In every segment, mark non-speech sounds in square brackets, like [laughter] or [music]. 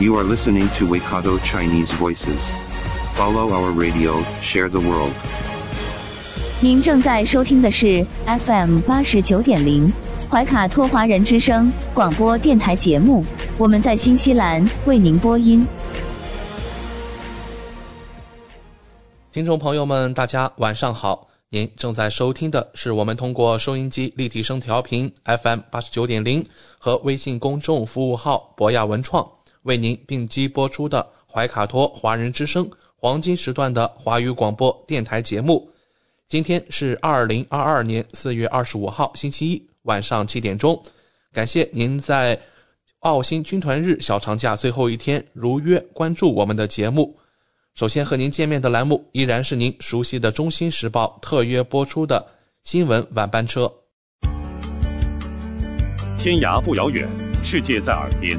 You are listening to Waikato Chinese Voices. Follow our radio, share the world. 您正在收听的是 FM 八十九点零怀卡托华人之声广播电台节目，我们在新西兰为您播音。听众朋友们，大家晚上好！您正在收听的是我们通过收音机立体声调频 FM 八十九点零和微信公众服务号博雅文创为您并机播出的怀卡托华人之声黄金时段的华语广播电台节目。今天是二零二二年四月二十五号星期一晚上七点钟，感谢您在澳新军团日小长假最后一天如约关注我们的节目。首先和您见面的栏目依然是您熟悉的《中新时报》特约播出的新闻晚班车。天涯不遥远，世界在耳边，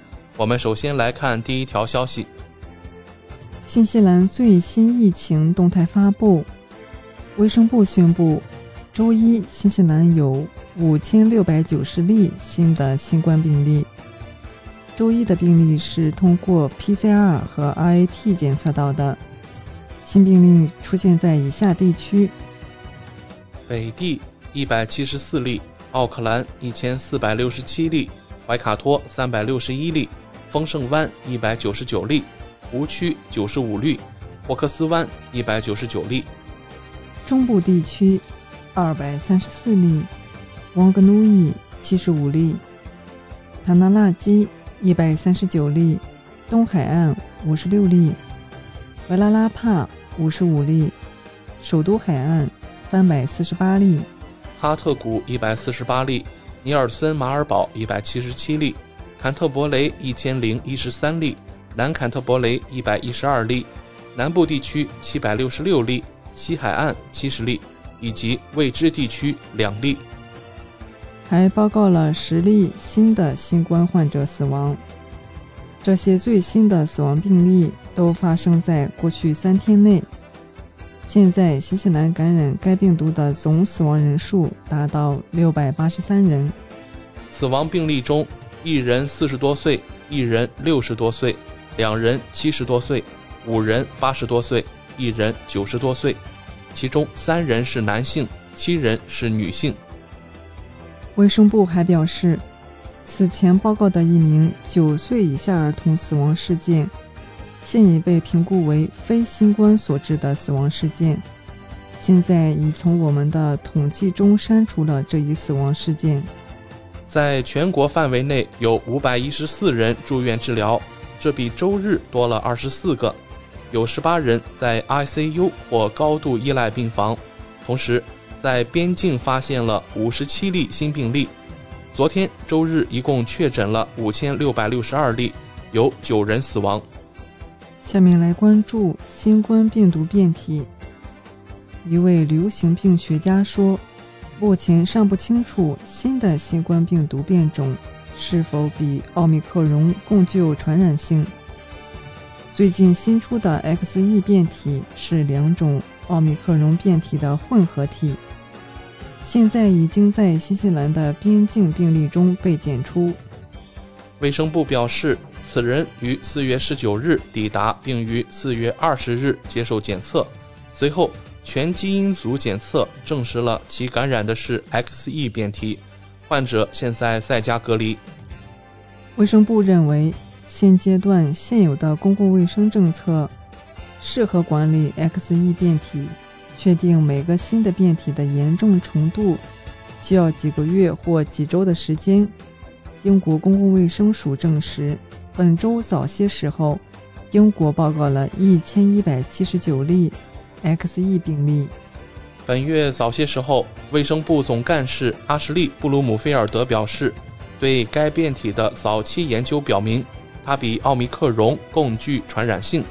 我们首先来看第一条消息：新西兰最新疫情动态发布，卫生部宣布，周一新西兰有五千六百九十例新的新冠病例。周一的病例是通过 PCR 和 RAT 检测到的。新病例出现在以下地区：北地一百七十四例，奥克兰一千四百六十七例，怀卡托三百六十一例，丰盛湾一百九十九例，湖区九十五例，霍克斯湾一百九十九例。中部地区二百三十四例，王格努伊七十五例，塔纳纳基一百三十九例，东海岸五十六例。维拉拉帕五十五例，首都海岸三百四十八例，哈特谷一百四十八例，尼尔森马尔堡一百七十七例，坎特伯雷一千零一十三例，南坎特伯雷一百一十二例，南部地区七百六十六例，西海岸七十例，以及未知地区两例，还报告了十例新的新冠患者死亡。这些最新的死亡病例都发生在过去三天内。现在，新西兰感染该病毒的总死亡人数达到六百八十三人。死亡病例中，一人四十多岁，一人六十多岁，两人七十多岁，五人八十多岁，一人九十多岁，其中三人是男性，七人是女性。卫生部还表示。此前报告的一名九岁以下儿童死亡事件，现已被评估为非新冠所致的死亡事件。现在已从我们的统计中删除了这一死亡事件。在全国范围内有五百一十四人住院治疗，这比周日多了二十四个。有十八人在 ICU 或高度依赖病房。同时，在边境发现了五十七例新病例。昨天周日一共确诊了五千六百六十二例，有九人死亡。下面来关注新冠病毒变体。一位流行病学家说，目前尚不清楚新的新冠病毒变种是否比奥密克戎更具有传染性。最近新出的 XE 变体是两种奥密克戎变体的混合体。现在已经在新西兰的边境病例中被检出。卫生部表示，此人于四月十九日抵达，并于四月二十日接受检测。随后，全基因组检测证实了其感染的是 XE 变体，患者现在在家隔离。卫生部认为，现阶段现有的公共卫生政策适合管理 XE 变体。确定每个新的变体的严重程度，需要几个月或几周的时间。英国公共卫生署证实，本周早些时候，英国报告了一千一百七十九例 XE 病例。本月早些时候，卫生部总干事阿什利·布鲁姆菲尔德表示，对该变体的早期研究表明，它比奥密克戎更具传染性，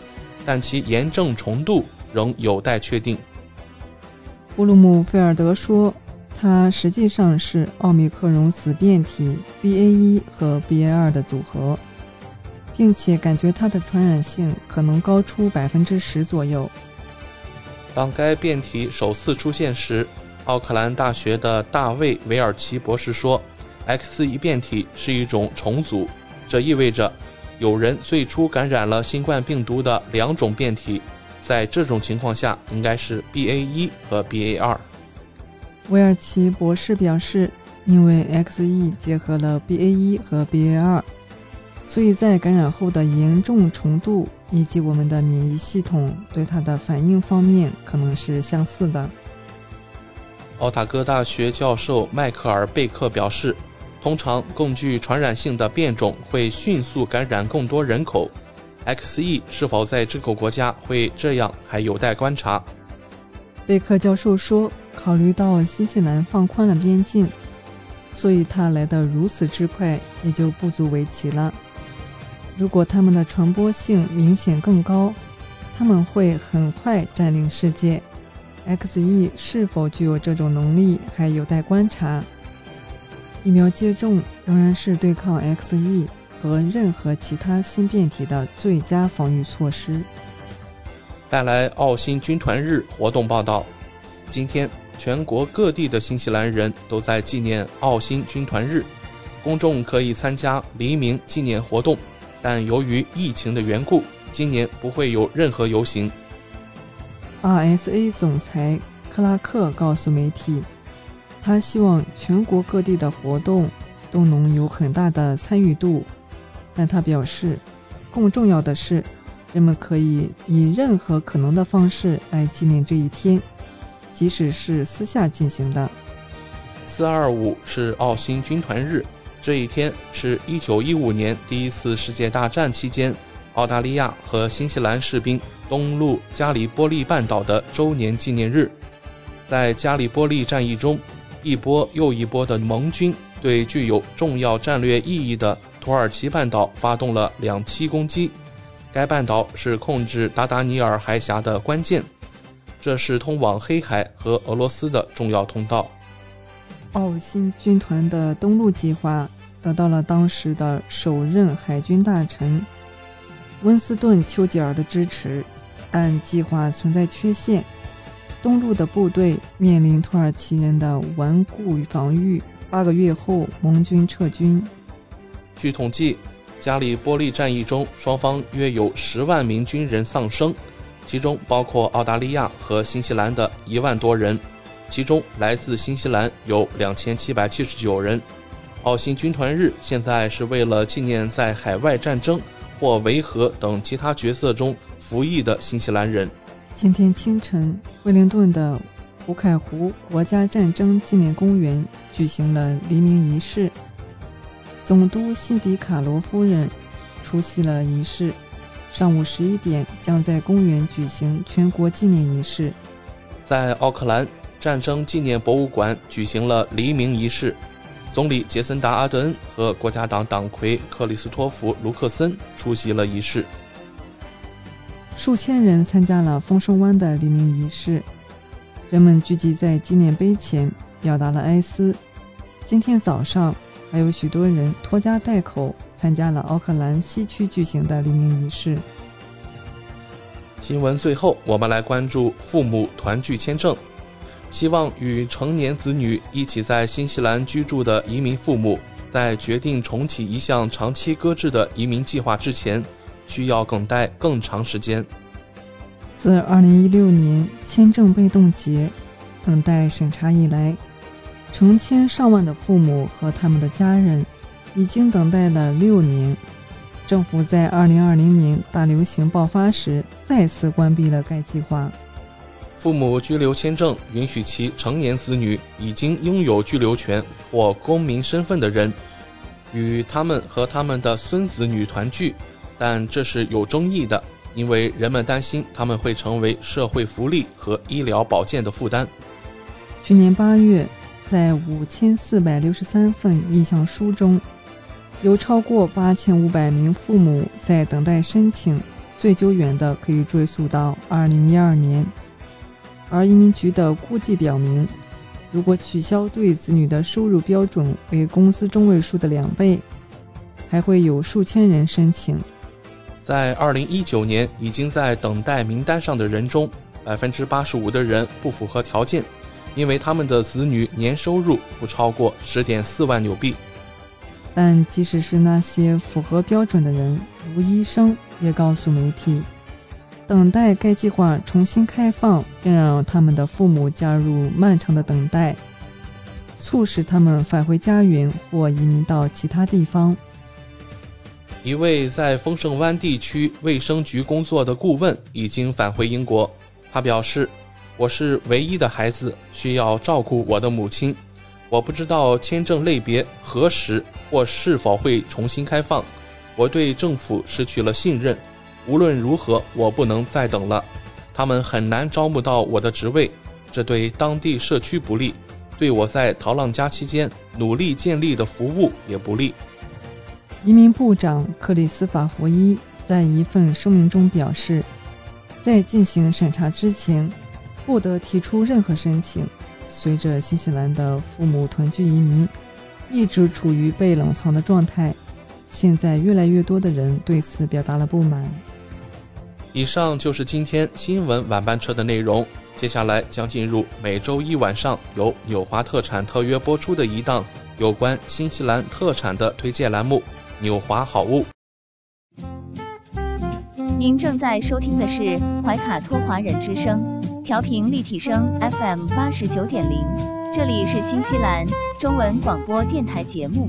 但其炎症程度仍有待确定。布鲁姆菲尔德说，它实际上是奥密克戎子变体 BA.1 和 BA.2 的组合，并且感觉它的传染性可能高出百分之十左右。当该变体首次出现时，奥克兰大学的大卫·韦尔奇博士说：“X1 变体是一种重组，这意味着有人最初感染了新冠病毒的两种变体。”在这种情况下，应该是 BA 一和 BA 二。威尔奇博士表示，因为 XE 结合了 BA 一和 BA 二，所以在感染后的严重程度以及我们的免疫系统对它的反应方面可能是相似的。奥塔哥大学教授迈克尔·贝克表示，通常更具传染性的变种会迅速感染更多人口。XE 是否在这个国家会这样，还有待观察。贝克教授说：“考虑到新西兰放宽了边境，所以它来得如此之快，也就不足为奇了。如果它们的传播性明显更高，他们会很快占领世界。XE 是否具有这种能力，还有待观察。疫苗接种仍然是对抗 XE。”和任何其他新变体的最佳防御措施。带来澳新军团日活动报道。今天，全国各地的新西兰人都在纪念澳新军团日，公众可以参加黎明纪念活动，但由于疫情的缘故，今年不会有任何游行。RSA 总裁克拉克告诉媒体，他希望全国各地的活动都能有很大的参与度。但他表示，更重要的是，人们可以以任何可能的方式来纪念这一天，即使是私下进行的。四二五是澳新军团日，这一天是一九一五年第一次世界大战期间，澳大利亚和新西兰士兵东路加里波利半岛的周年纪念日。在加里波利战役中，一波又一波的盟军对具有重要战略意义的。土耳其半岛发动了两栖攻击，该半岛是控制达达尼尔海峡的关键，这是通往黑海和俄罗斯的重要通道。澳新军团的东陆计划得到了当时的首任海军大臣温斯顿·丘吉尔的支持，但计划存在缺陷。东陆的部队面临土耳其人的顽固防御，八个月后盟军撤军。据统计，加里波利战役中，双方约有十万名军人丧生，其中包括澳大利亚和新西兰的一万多人，其中来自新西兰有两千七百七十九人。澳新军团日现在是为了纪念在海外战争或维和等其他角色中服役的新西兰人。今天清晨，威灵顿的胡凯湖国家战争纪念公园举行了黎明仪式。总督辛迪卡罗夫人出席了仪式。上午十一点，将在公园举行全国纪念仪式。在奥克兰战争纪念博物馆举行了黎明仪式。总理杰森达阿德恩和国家党党魁克里斯托弗卢克森出席了仪式。数千人参加了丰收湾的黎明仪式，人们聚集在纪念碑前，表达了哀思。今天早上。还有许多人拖家带口参加了奥克兰西区举行的黎明仪式。新闻最后，我们来关注父母团聚签证。希望与成年子女一起在新西兰居住的移民父母，在决定重启一项长期搁置的移民计划之前，需要等待更长时间。自2016年签证被冻结、等待审查以来。成千上万的父母和他们的家人，已经等待了六年。政府在2020年大流行爆发时再次关闭了该计划。父母居留签证允许其成年子女已经拥有居留权或公民身份的人，与他们和他们的孙子女团聚，但这是有争议的，因为人们担心他们会成为社会福利和医疗保健的负担。去年八月，在五千四百六十三份意向书中，有超过八千五百名父母在等待申请，最久远的可以追溯到二零一二年。而移民局的估计表明，如果取消对子女的收入标准为工资中位数的两倍，还会有数千人申请。在二零一九年，已经在等待名单上的人中，百分之八十五的人不符合条件，因为他们的子女年收入不超过十点四万纽币。但即使是那些符合标准的人，如医生也告诉媒体。等待该计划重新开放，并让他们的父母加入漫长的等待，促使他们返回家园或移民到其他地方。一位在丰盛湾地区卫生局工作的顾问已经返回英国。他表示：“我是唯一的孩子，需要照顾我的母亲。我不知道签证类别何时或是否会重新开放。我对政府失去了信任。”无论如何，我不能再等了。他们很难招募到我的职位，这对当地社区不利，对我在陶浪加期间努力建立的服务也不利。移民部长克里斯法福伊在一份声明中表示，在进行审查之前，不得提出任何申请。随着新西兰的父母团聚移民一直处于被冷藏的状态。现在越来越多的人对此表达了不满。以上就是今天新闻晚班车的内容，接下来将进入每周一晚上由纽华特产特约播出的一档有关新西兰特产的推荐栏目《纽华好物》。您正在收听的是怀卡托华人之声，调频立体声 FM 八十九点零，这里是新西兰中文广播电台节目。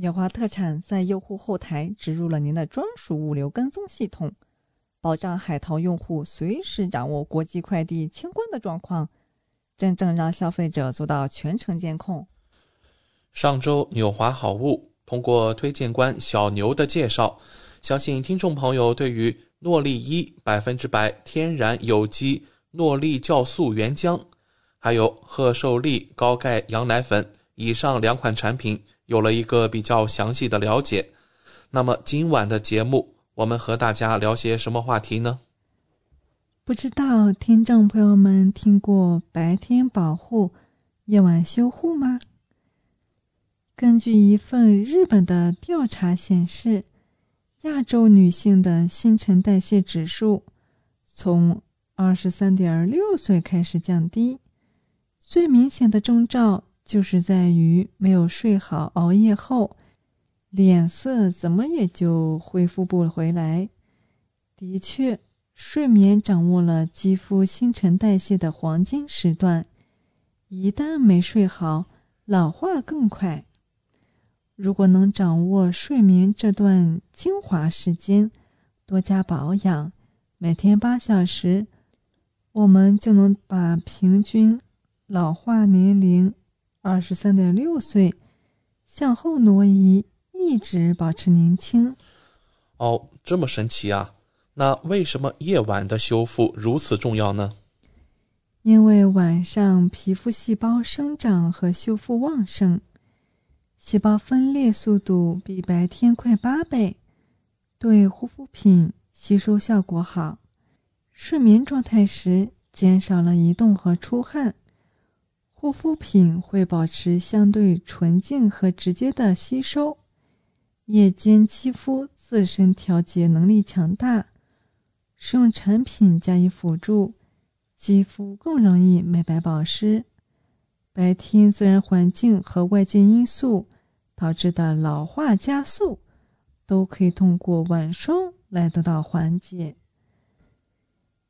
纽华特产在用户后台植入了您的专属物流跟踪系统。保障海淘用户随时掌握国际快递清关的状况，真正让消费者做到全程监控。上周纽华好物通过推荐官小牛的介绍，相信听众朋友对于诺丽一百分之百天然有机诺丽酵素原浆，还有贺寿利高钙羊奶粉以上两款产品有了一个比较详细的了解。那么今晚的节目。我们和大家聊些什么话题呢？不知道听众朋友们听过白天保护、夜晚修护吗？根据一份日本的调查显示，亚洲女性的新陈代谢指数从二十三点六岁开始降低，最明显的征兆就是在于没有睡好、熬夜后。脸色怎么也就恢复不回来。的确，睡眠掌握了肌肤新陈代谢的黄金时段，一旦没睡好，老化更快。如果能掌握睡眠这段精华时间，多加保养，每天八小时，我们就能把平均老化年龄二十三点六岁向后挪移。一直保持年轻，哦，这么神奇啊！那为什么夜晚的修复如此重要呢？因为晚上皮肤细胞生长和修复旺盛，细胞分裂速度比白天快八倍，对护肤品吸收效果好。睡眠状态时减少了移动和出汗，护肤品会保持相对纯净和直接的吸收。夜间肌肤自身调节能力强大，使用产品加以辅助，肌肤更容易美白保湿。白天自然环境和外界因素导致的老化加速，都可以通过晚霜来得到缓解。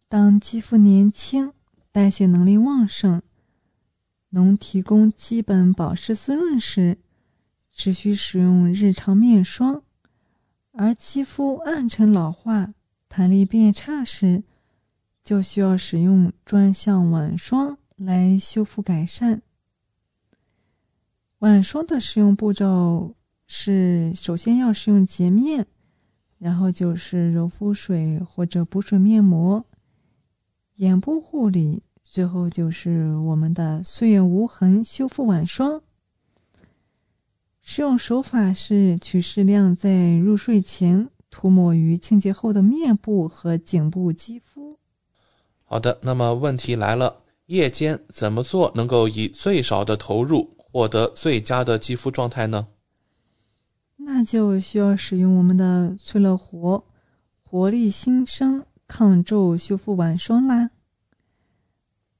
当肌肤年轻、代谢能力旺盛，能提供基本保湿滋润时。只需使用日常面霜，而肌肤暗沉老化、弹力变差时，就需要使用专项晚霜来修复改善。晚霜的使用步骤是：首先要使用洁面，然后就是柔肤水或者补水面膜、眼部护理，最后就是我们的岁月无痕修复晚霜。使用手法是取适量在入睡前涂抹于清洁后的面部和颈部肌肤。好的，那么问题来了，夜间怎么做能够以最少的投入获得最佳的肌肤状态呢？那就需要使用我们的翠乐活活力新生抗皱修复晚霜啦。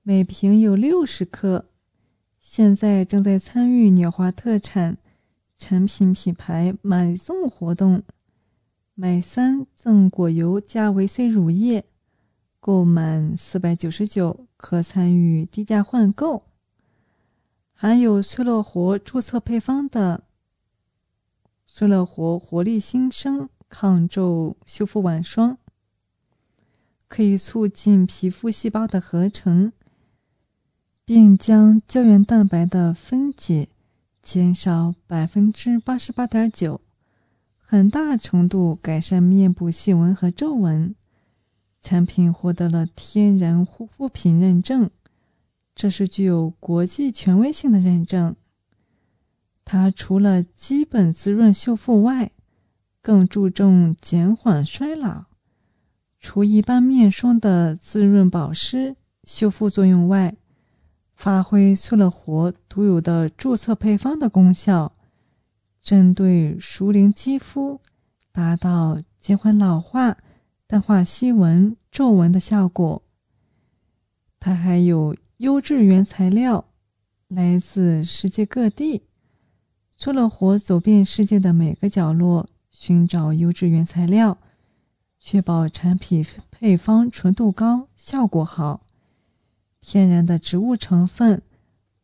每瓶有六十克，现在正在参与鸟华特产。产品品牌买赠活动，买三赠果油加维 C 乳液，购满四百九十九可参与低价换购。含有翠乐活注册配方的翠乐活活力新生抗皱修复晚霜，可以促进皮肤细胞的合成，并将胶原蛋白的分解。减少百分之八十八点九，很大程度改善面部细纹和皱纹，产品获得了天然护肤品认证，这是具有国际权威性的认证。它除了基本滋润修复外，更注重减缓衰老。除一般面霜的滋润保湿、修复作用外，发挥翠乐活独有的注册配方的功效，针对熟龄肌肤，达到减缓老化、淡化细纹、皱纹的效果。它还有优质原材料，来自世界各地。翠乐活走遍世界的每个角落，寻找优质原材料。确保产品配方纯度高、效果好，天然的植物成分，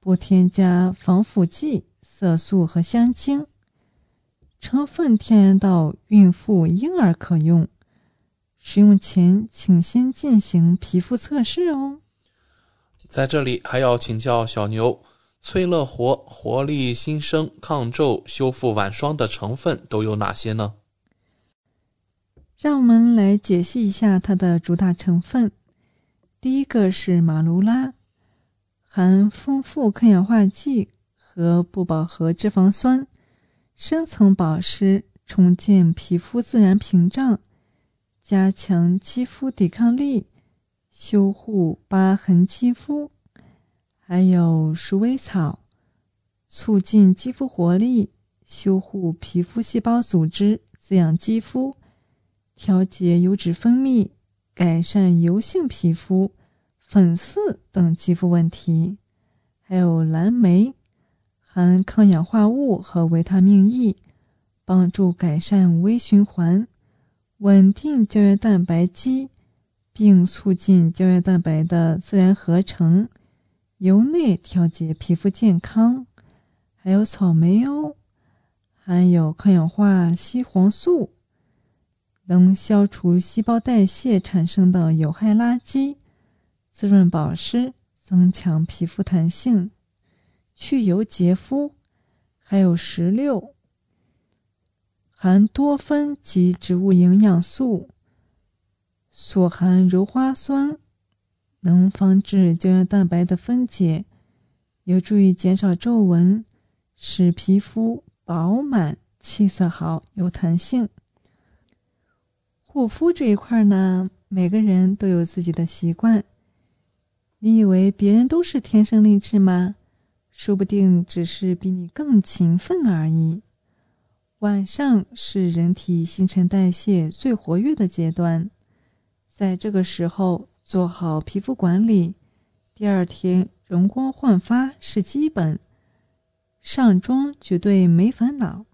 不添加防腐剂、色素和香精，成分天然到孕妇、婴儿可用。使用前请先进行皮肤测试哦。在这里还要请教小牛，翠乐活活力新生抗皱修复晚霜的成分都有哪些呢？让我们来解析一下它的主打成分。第一个是马卢拉，含丰富抗氧化剂和不饱和脂肪酸，深层保湿，重建皮肤自然屏障，加强肌肤抵抗力，修护疤痕肌肤。还有鼠尾草，促进肌肤活力，修护皮肤细胞组织，滋养肌肤。调节油脂分泌，改善油性皮肤、粉刺等肌肤问题。还有蓝莓，含抗氧化物和维他命 E，帮助改善微循环，稳定胶原蛋白肌，并促进胶原蛋白的自然合成，由内调节皮肤健康。还有草莓哦，含有抗氧化硒黄素。能消除细胞代谢产生的有害垃圾，滋润保湿，增强皮肤弹性，去油洁肤。还有石榴，含多酚及植物营养素，所含鞣花酸，能防止胶原蛋白的分解，有助于减少皱纹，使皮肤饱满、气色好、有弹性。护肤这一块呢，每个人都有自己的习惯。你以为别人都是天生丽质吗？说不定只是比你更勤奋而已。晚上是人体新陈代谢最活跃的阶段，在这个时候做好皮肤管理，第二天容光焕发是基本。上妆绝对没烦恼，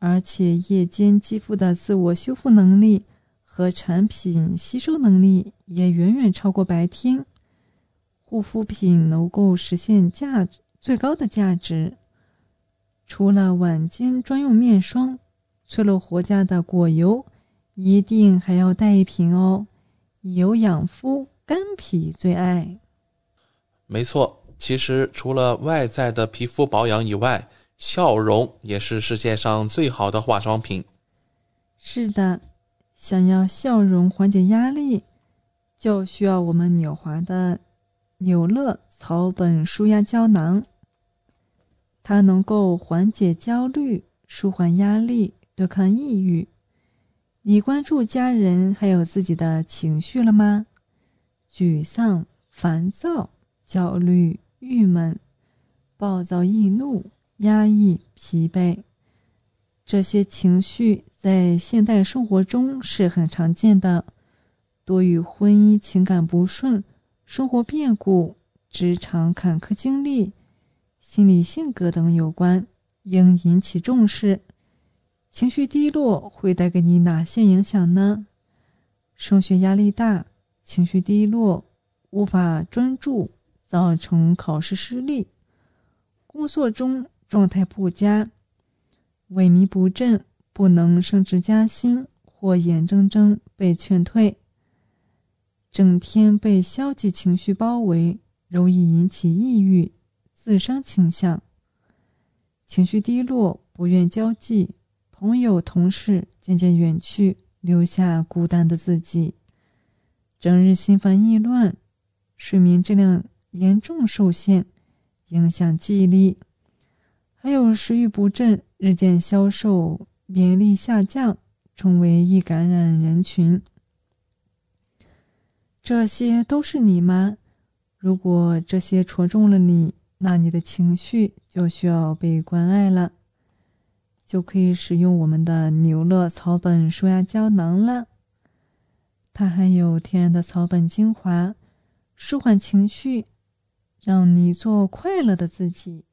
而且夜间肌肤的自我修复能力。和产品吸收能力也远远超过白天，护肤品能够实现价值最高的价值。除了晚间专用面霜，翠乐活家的果油一定还要带一瓶哦，以油养肤，干皮最爱。没错，其实除了外在的皮肤保养以外，笑容也是世界上最好的化妆品。是的。想要笑容缓解压力，就需要我们纽华的纽乐草本舒压胶囊。它能够缓解焦虑、舒缓压力、对抗抑郁。你关注家人还有自己的情绪了吗？沮丧、烦躁、焦虑、郁闷、暴躁易怒、压抑、疲惫。这些情绪在现代生活中是很常见的，多与婚姻情感不顺、生活变故、职场坎坷经历、心理性格等有关，应引起重视。情绪低落会带给你哪些影响呢？升学压力大，情绪低落，无法专注，造成考试失利；工作中状态不佳。萎靡不振，不能升职加薪，或眼睁睁被劝退。整天被消极情绪包围，容易引起抑郁、自伤倾向。情绪低落，不愿交际，朋友、同事渐渐远去，留下孤单的自己。整日心烦意乱，睡眠质量严重受限，影响记忆力；还有食欲不振、日渐消瘦、免疫力下降，成为易感染人群。这些都是你吗？如果这些戳中了你，那你的情绪就需要被关爱了，就可以使用我们的牛乐草本舒压胶囊了。它含有天然的草本精华，舒缓情绪，让你做快乐的自己。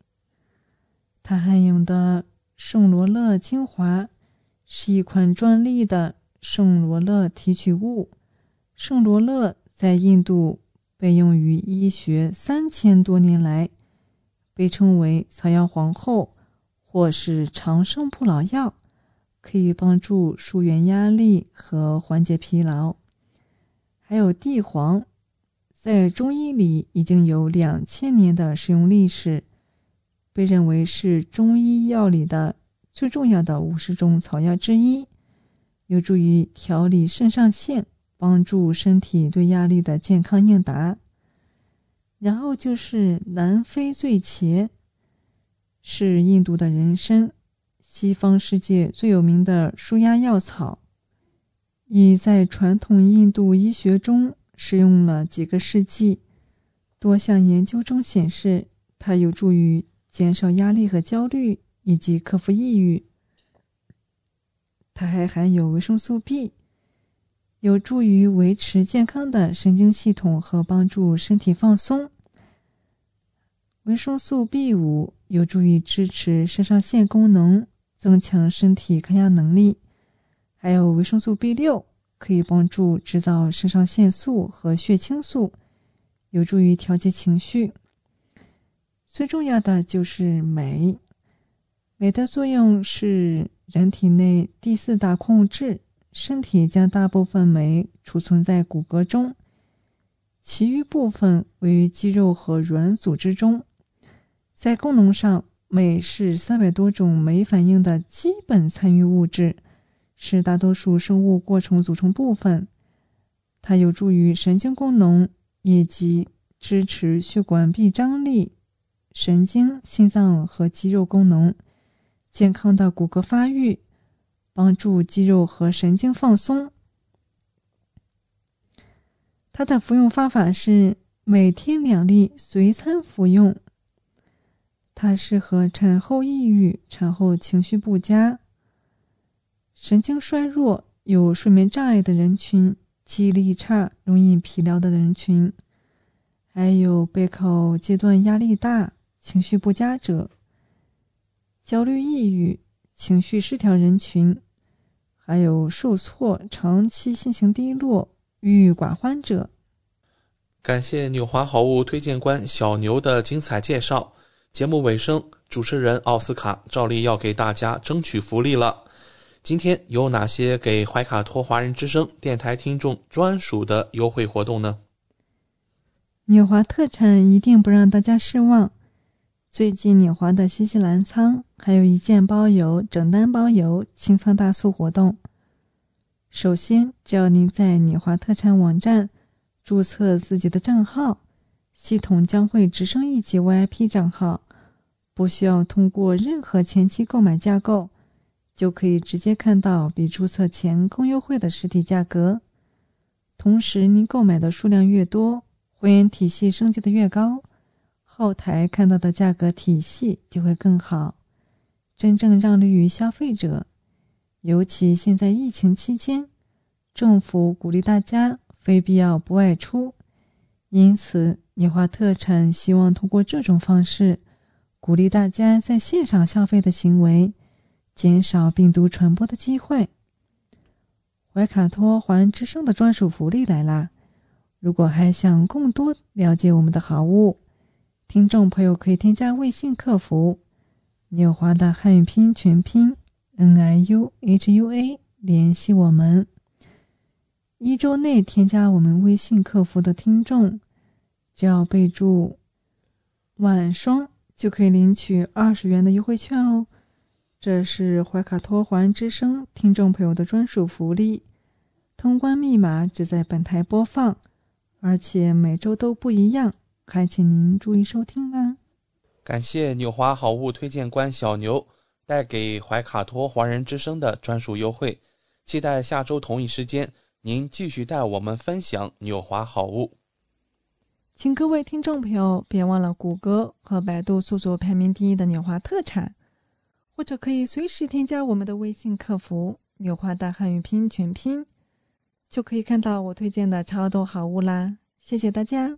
它含有的圣罗勒精华是一款专利的圣罗勒提取物。圣罗勒在印度被用于医学三千多年来，被称为草药皇后或是长生不老药，可以帮助疏远压力和缓解疲劳。还有地黄，在中医里已经有两千年的使用历史，被认为是中医药里的最重要的五十种草药之一，有助于调理肾上腺，帮助身体对压力的健康应答。然后就是南非醉茄，是印度的人参，西方世界最有名的舒压药草。已在传统印度医学中使用了几个世纪，多项研究中显示，它有助于减少压力和焦虑，以及克服抑郁。它还含有维生素 B，有助于维持健康的神经系统和帮助身体放松。维生素 B 五有助于支持肾上腺功能，增强身体抗压能力。还有维生素 B 六，可以帮助制造肾上腺素和血清素，有助于调节情绪。最重要的就是镁，镁的作用是人体内第四大矿物质，身体将大部分镁储存在骨骼中，其余部分位于肌肉和软组织中。在功能上，镁是三百多种酶反应的基本参与物质。是大多数生物过程组成部分，它有助于神经功能以及支持血管壁张力、神经、心脏和肌肉功能、健康的骨骼发育、帮助肌肉和神经放松。它的服用方法是每天两粒随餐服用。它适合产后抑郁、产后情绪不佳。神经衰弱、有睡眠障碍的人群、记忆力差、容易疲劳的人群，还有备考阶段压力大、情绪不佳者、焦虑、抑郁、情绪失调人群，还有受挫、长期心情低落、郁郁寡欢者。感谢纽华好物推荐官小牛的精彩介绍。节目尾声，主持人奥斯卡照例要给大家争取福利了。今天有哪些给怀卡托华人之声电台听众专属的优惠活动呢？纽华特产一定不让大家失望。最近纽华的新西兰仓还有一件包邮、整单包邮清仓大促活动。首先，只要您在纽华特产网站注册自己的账号，系统将会直升一级 VIP 账号，不需要通过任何前期购买架构。就可以直接看到比注册前更优惠的实体价格。同时，您购买的数量越多，会员体系升级的越高，后台看到的价格体系就会更好，真正让利于消费者。尤其现在疫情期间，政府鼓励大家非必要不外出，因此你华特产希望通过这种方式，鼓励大家在线上消费的行为。减少病毒传播的机会。怀卡托华人之声的专属福利来啦！如果还想更多了解我们的好物，听众朋友可以添加微信客服“纽华”的汉语拼音全拼 “n i u h u a” 联系我们。一周内添加我们微信客服的听众，只要备注“晚霜”，就可以领取二十元的优惠券哦。这是怀卡托环之声听众朋友的专属福利，通关密码只在本台播放，而且每周都不一样，还请您注意收听啦。感谢纽华好物推荐官小牛带给怀卡托华人之声的专属优惠，期待下周同一时间您继续带我们分享纽华好物。请各位听众朋友别忘了谷歌和百度搜索排名第一的纽华特产，或者可以随时添加我们的微信客服“纽华大汉语拼音全拼”，就可以看到我推荐的超多好物啦！谢谢大家，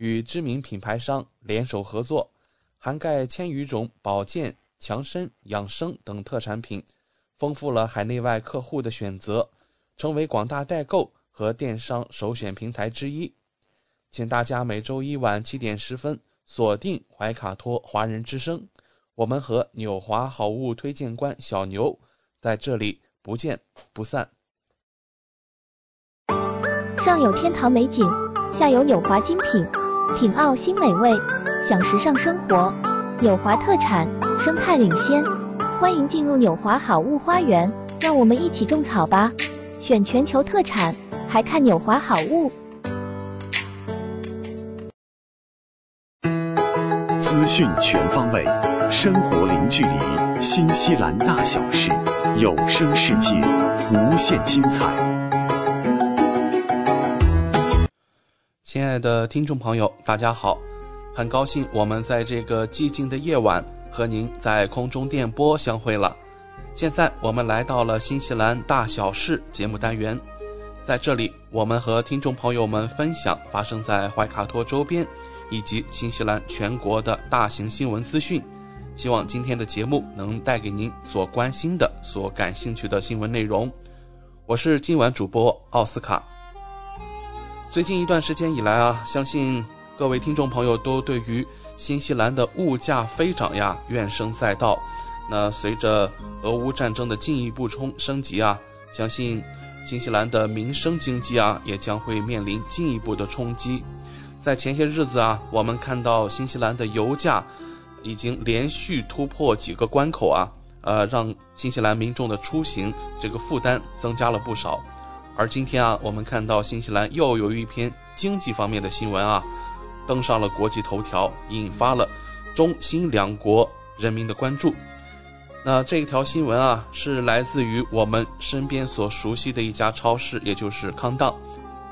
与知名品牌商联手合作，涵盖千余种保健、强身、养生等特产品，丰富了海内外客户的选择，成为广大代购和电商首选平台之一。请大家每周一晚七点十分锁定怀卡托华人之声，我们和纽华好物推荐官小牛在这里不见不散。上有天堂美景，下有纽华精品，品澳新美味，享时尚生活。纽华特产，生态领先，欢迎进入纽华好物花园，让我们一起种草吧！选全球特产，还看纽华好物。资讯全方位，生活零距离，新西兰大小事，有声世界，无限精彩。亲爱的听众朋友，大家好，很高兴我们在这个寂静的夜晚和您在空中电波相会了。现在我们来到了新西兰大小事节目单元，在这里我们和听众朋友们分享发生在怀卡托周边。以及新西兰全国的大型新闻资讯，希望今天的节目能带给您所关心的、所感兴趣的新闻内容。我是今晚主播奥斯卡。最近一段时间以来啊，相信各位听众朋友都对于新西兰的物价飞涨呀怨声载道。那随着俄乌战争的进一步冲升级啊，相信新西兰的民生经济啊也将会面临进一步的冲击。在前些日子啊，我们看到新西兰的油价已经连续突破几个关口啊，呃，让新西兰民众的出行这个负担增加了不少。而今天啊，我们看到新西兰又有一篇经济方面的新闻啊，登上了国际头条，引发了中新两国人民的关注。那这一条新闻啊，是来自于我们身边所熟悉的一家超市，也就是康当，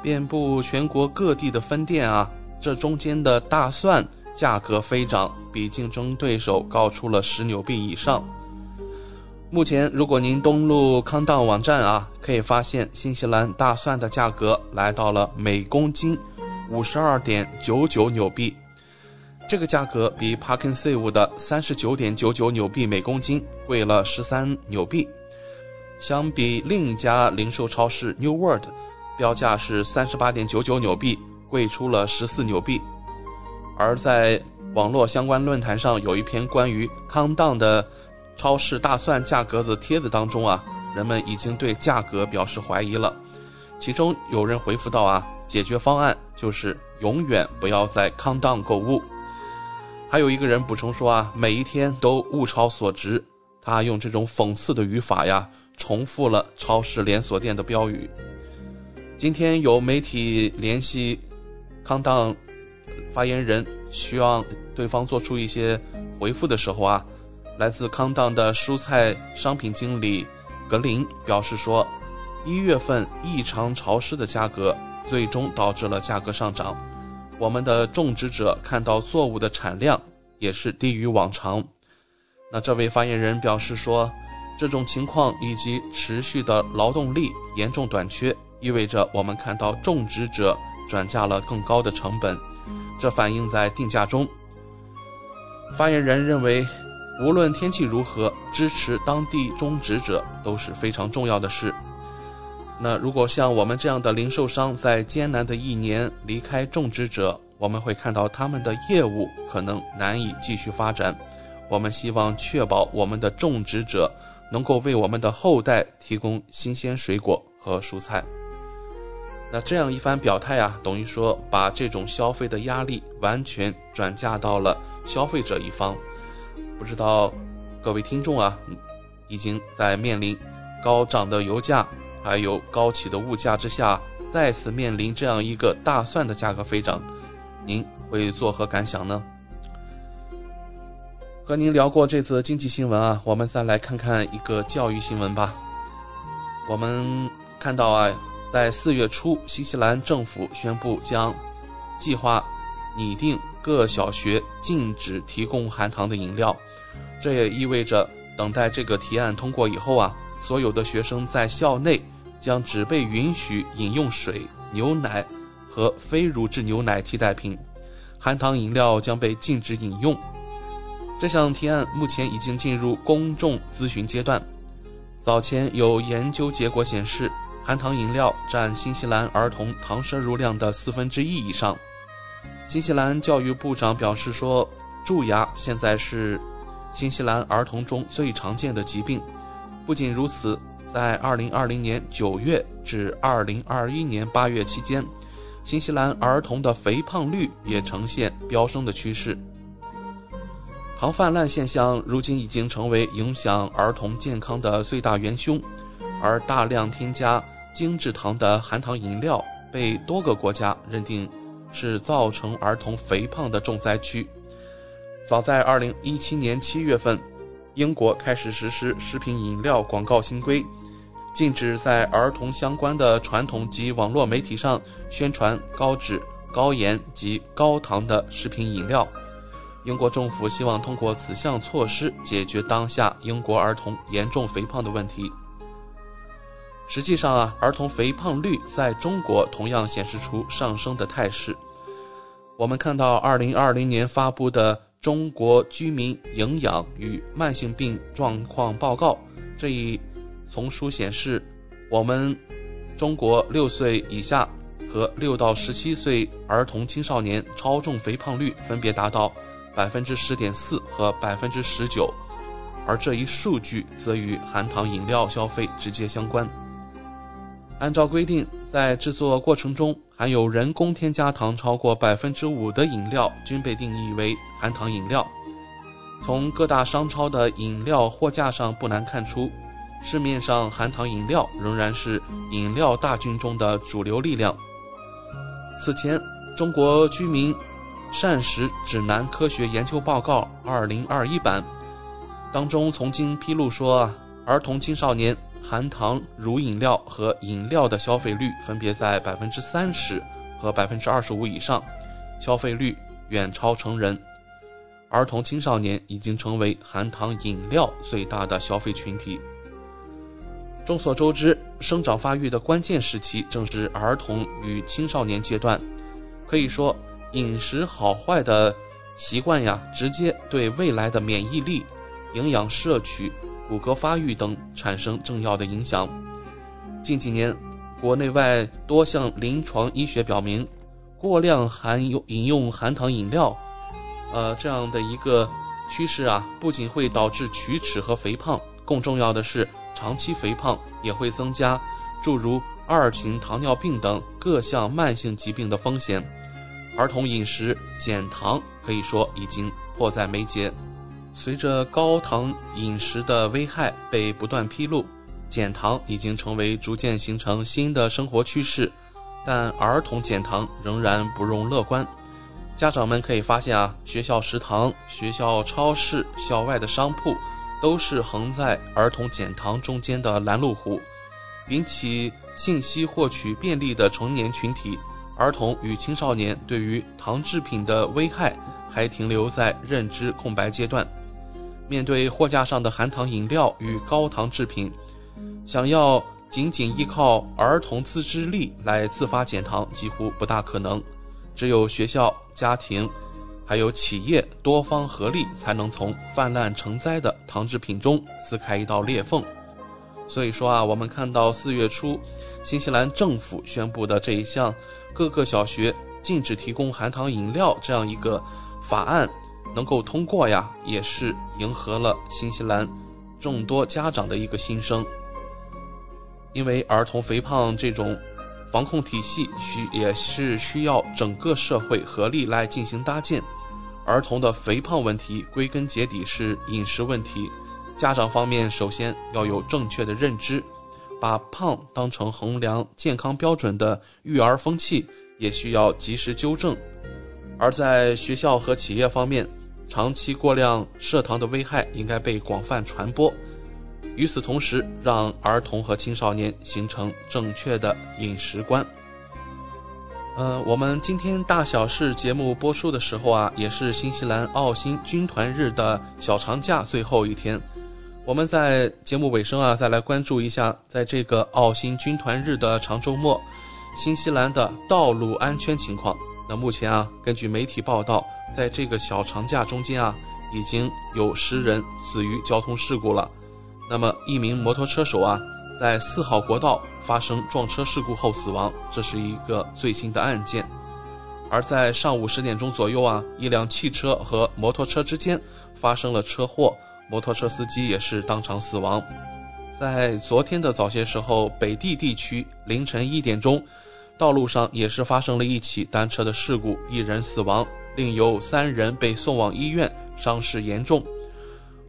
遍布全国各地的分店啊。这中间的大蒜价格飞涨，比竞争对手高出了十纽币以上。目前，如果您登录康当网站啊，可以发现新西兰大蒜的价格来到了每公斤五十二点九九纽币，这个价格比 Parkin Save 的三十九点九九纽币每公斤贵了十三纽币。相比另一家零售超市 New World，标价是三十八点九九纽币。贵出了十四纽币，而在网络相关论坛上有一篇关于康当的超市大蒜价格的帖子当中啊，人们已经对价格表示怀疑了。其中有人回复到啊，解决方案就是永远不要在康当购物。还有一个人补充说啊，每一天都物超所值。他用这种讽刺的语法呀，重复了超市连锁店的标语。今天有媒体联系。康当发言人希望对方做出一些回复的时候啊，来自康当的蔬菜商品经理格林表示说，一月份异常潮湿的价格最终导致了价格上涨。我们的种植者看到作物的产量也是低于往常。那这位发言人表示说，这种情况以及持续的劳动力严重短缺，意味着我们看到种植者。转嫁了更高的成本，这反映在定价中。发言人认为，无论天气如何，支持当地种植者都是非常重要的事。那如果像我们这样的零售商在艰难的一年离开种植者，我们会看到他们的业务可能难以继续发展。我们希望确保我们的种植者能够为我们的后代提供新鲜水果和蔬菜。那这样一番表态啊，等于说把这种消费的压力完全转嫁到了消费者一方。不知道各位听众啊，已经在面临高涨的油价，还有高企的物价之下，再次面临这样一个大蒜的价格飞涨，您会作何感想呢？和您聊过这次经济新闻啊，我们再来看看一个教育新闻吧。我们看到啊，在四月初，新西兰政府宣布将计划拟定各小学禁止提供含糖的饮料。这也意味着，等待这个提案通过以后啊，所有的学生在校内将只被允许饮用水、牛奶和非乳制牛奶替代品，含糖饮料将被禁止饮用。这项提案目前已经进入公众咨询阶段。早前有研究结果显示，含糖饮料占新西兰儿童糖摄入量的四分之一以上。新西兰教育部长表示说，蛀牙现在是新西兰儿童中最常见的疾病。不仅如此，在2020年9月至2021年8月期间，新西兰儿童的肥胖率也呈现飙升的趋势。糖泛滥现象如今已经成为影响儿童健康的最大元凶，而大量添加精制糖的含糖饮料被多个国家认定是造成儿童肥胖的重灾区。早在2017年7月份，英国开始实施食品饮料广告新规，禁止在儿童相关的传统及网络媒体上宣传高脂、高盐及高糖的食品饮料。英国政府希望通过此项措施解决当下英国儿童严重肥胖的问题。实际上啊，儿童肥胖率在中国同样显示出上升的态势。我们看到2020年发布的《中国居民营养与慢性病状况报告》这一丛书显示，我们中国六岁以下和六到十七岁儿童青少年超重肥胖率分别达到。百分之十点四和百分之十九，而这一数据则与含糖饮料消费直接相关。按照规定，在制作过程中含有人工添加糖超过百分之五的饮料均被定义为含糖饮料。从各大商超的饮料货架上不难看出，市面上含糖饮料仍然是饮料大军中的主流力量。此前，中国居民。膳食指南科学研究报告二零二一版当中曾经披露说，儿童青少年含糖乳饮料和饮料的消费率分别在百分之三十和百分之二十五以上，消费率远超成人。儿童青少年已经成为含糖饮料最大的消费群体。众所周知，生长发育的关键时期正是儿童与青少年阶段，可以说。饮食好坏的习惯呀，直接对未来的免疫力、营养摄取、骨骼发育等产生重要的影响。近几年，国内外多项临床医学表明，过量含有饮用含糖饮料，呃，这样的一个趋势啊，不仅会导致龋齿和肥胖，更重要的是，长期肥胖也会增加诸如二型糖尿病等各项慢性疾病的风险。儿童饮食减糖可以说已经迫在眉睫。随着高糖饮食的危害被不断披露，减糖已经成为逐渐形成新的生活趋势。但儿童减糖仍然不容乐观。家长们可以发现啊，学校食堂、学校超市、校外的商铺，都是横在儿童减糖中间的拦路虎。比起信息获取便利的成年群体。儿童与青少年对于糖制品的危害还停留在认知空白阶段。面对货架上的含糖饮料与高糖制品，想要仅仅依靠儿童自制力来自发减糖几乎不大可能。只有学校、家庭，还有企业多方合力，才能从泛滥成灾的糖制品中撕开一道裂缝。所以说啊，我们看到四月初，新西兰政府宣布的这一项各个小学禁止提供含糖饮料这样一个法案能够通过呀，也是迎合了新西兰众多家长的一个心声。因为儿童肥胖这种防控体系需也是需要整个社会合力来进行搭建。儿童的肥胖问题归根结底是饮食问题。家长方面首先要有正确的认知，把胖当成衡量健康标准的育儿风气也需要及时纠正。而在学校和企业方面，长期过量摄糖的危害应该被广泛传播。与此同时，让儿童和青少年形成正确的饮食观。嗯，我们今天大小事节目播出的时候啊，也是新西兰澳新军团日的小长假最后一天。我们在节目尾声啊，再来关注一下，在这个澳新军团日的长周末，新西兰的道路安全情况。那目前啊，根据媒体报道，在这个小长假中间啊，已经有十人死于交通事故了。那么，一名摩托车手啊，在四号国道发生撞车事故后死亡，这是一个最新的案件。而在上午十点钟左右啊，一辆汽车和摩托车之间发生了车祸。摩托车司机也是当场死亡。在昨天的早些时候，北地地区凌晨一点钟，道路上也是发生了一起单车的事故，一人死亡，另有三人被送往医院，伤势严重。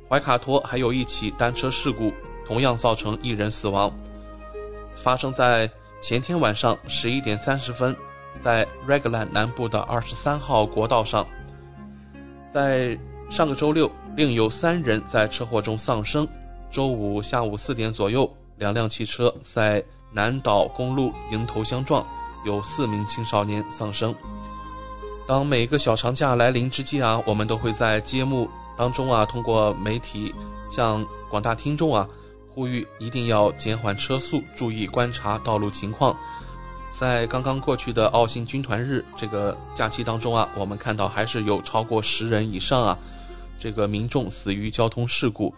怀卡托还有一起单车事故，同样造成一人死亡，发生在前天晚上十一点三十分，在 Reglan 南部的二十三号国道上，在。上个周六，另有三人在车祸中丧生。周五下午四点左右，两辆汽车在南岛公路迎头相撞，有四名青少年丧生。当每个小长假来临之际啊，我们都会在节目当中啊，通过媒体向广大听众啊呼吁，一定要减缓车速，注意观察道路情况。在刚刚过去的澳新军团日这个假期当中啊，我们看到还是有超过十人以上啊。这个民众死于交通事故，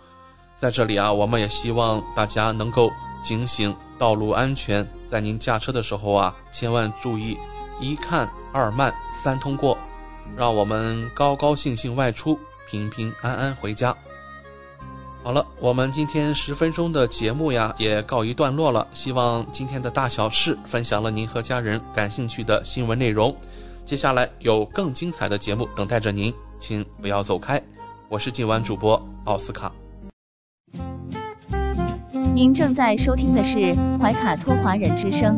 在这里啊，我们也希望大家能够警醒道路安全，在您驾车的时候啊，千万注意一看二慢三通过，让我们高高兴兴外出，平平安安回家。好了，我们今天十分钟的节目呀，也告一段落了。希望今天的大小事分享了您和家人感兴趣的新闻内容，接下来有更精彩的节目等待着您，请不要走开。我是今晚主播奥斯卡。您正在收听的是怀卡托华人之声，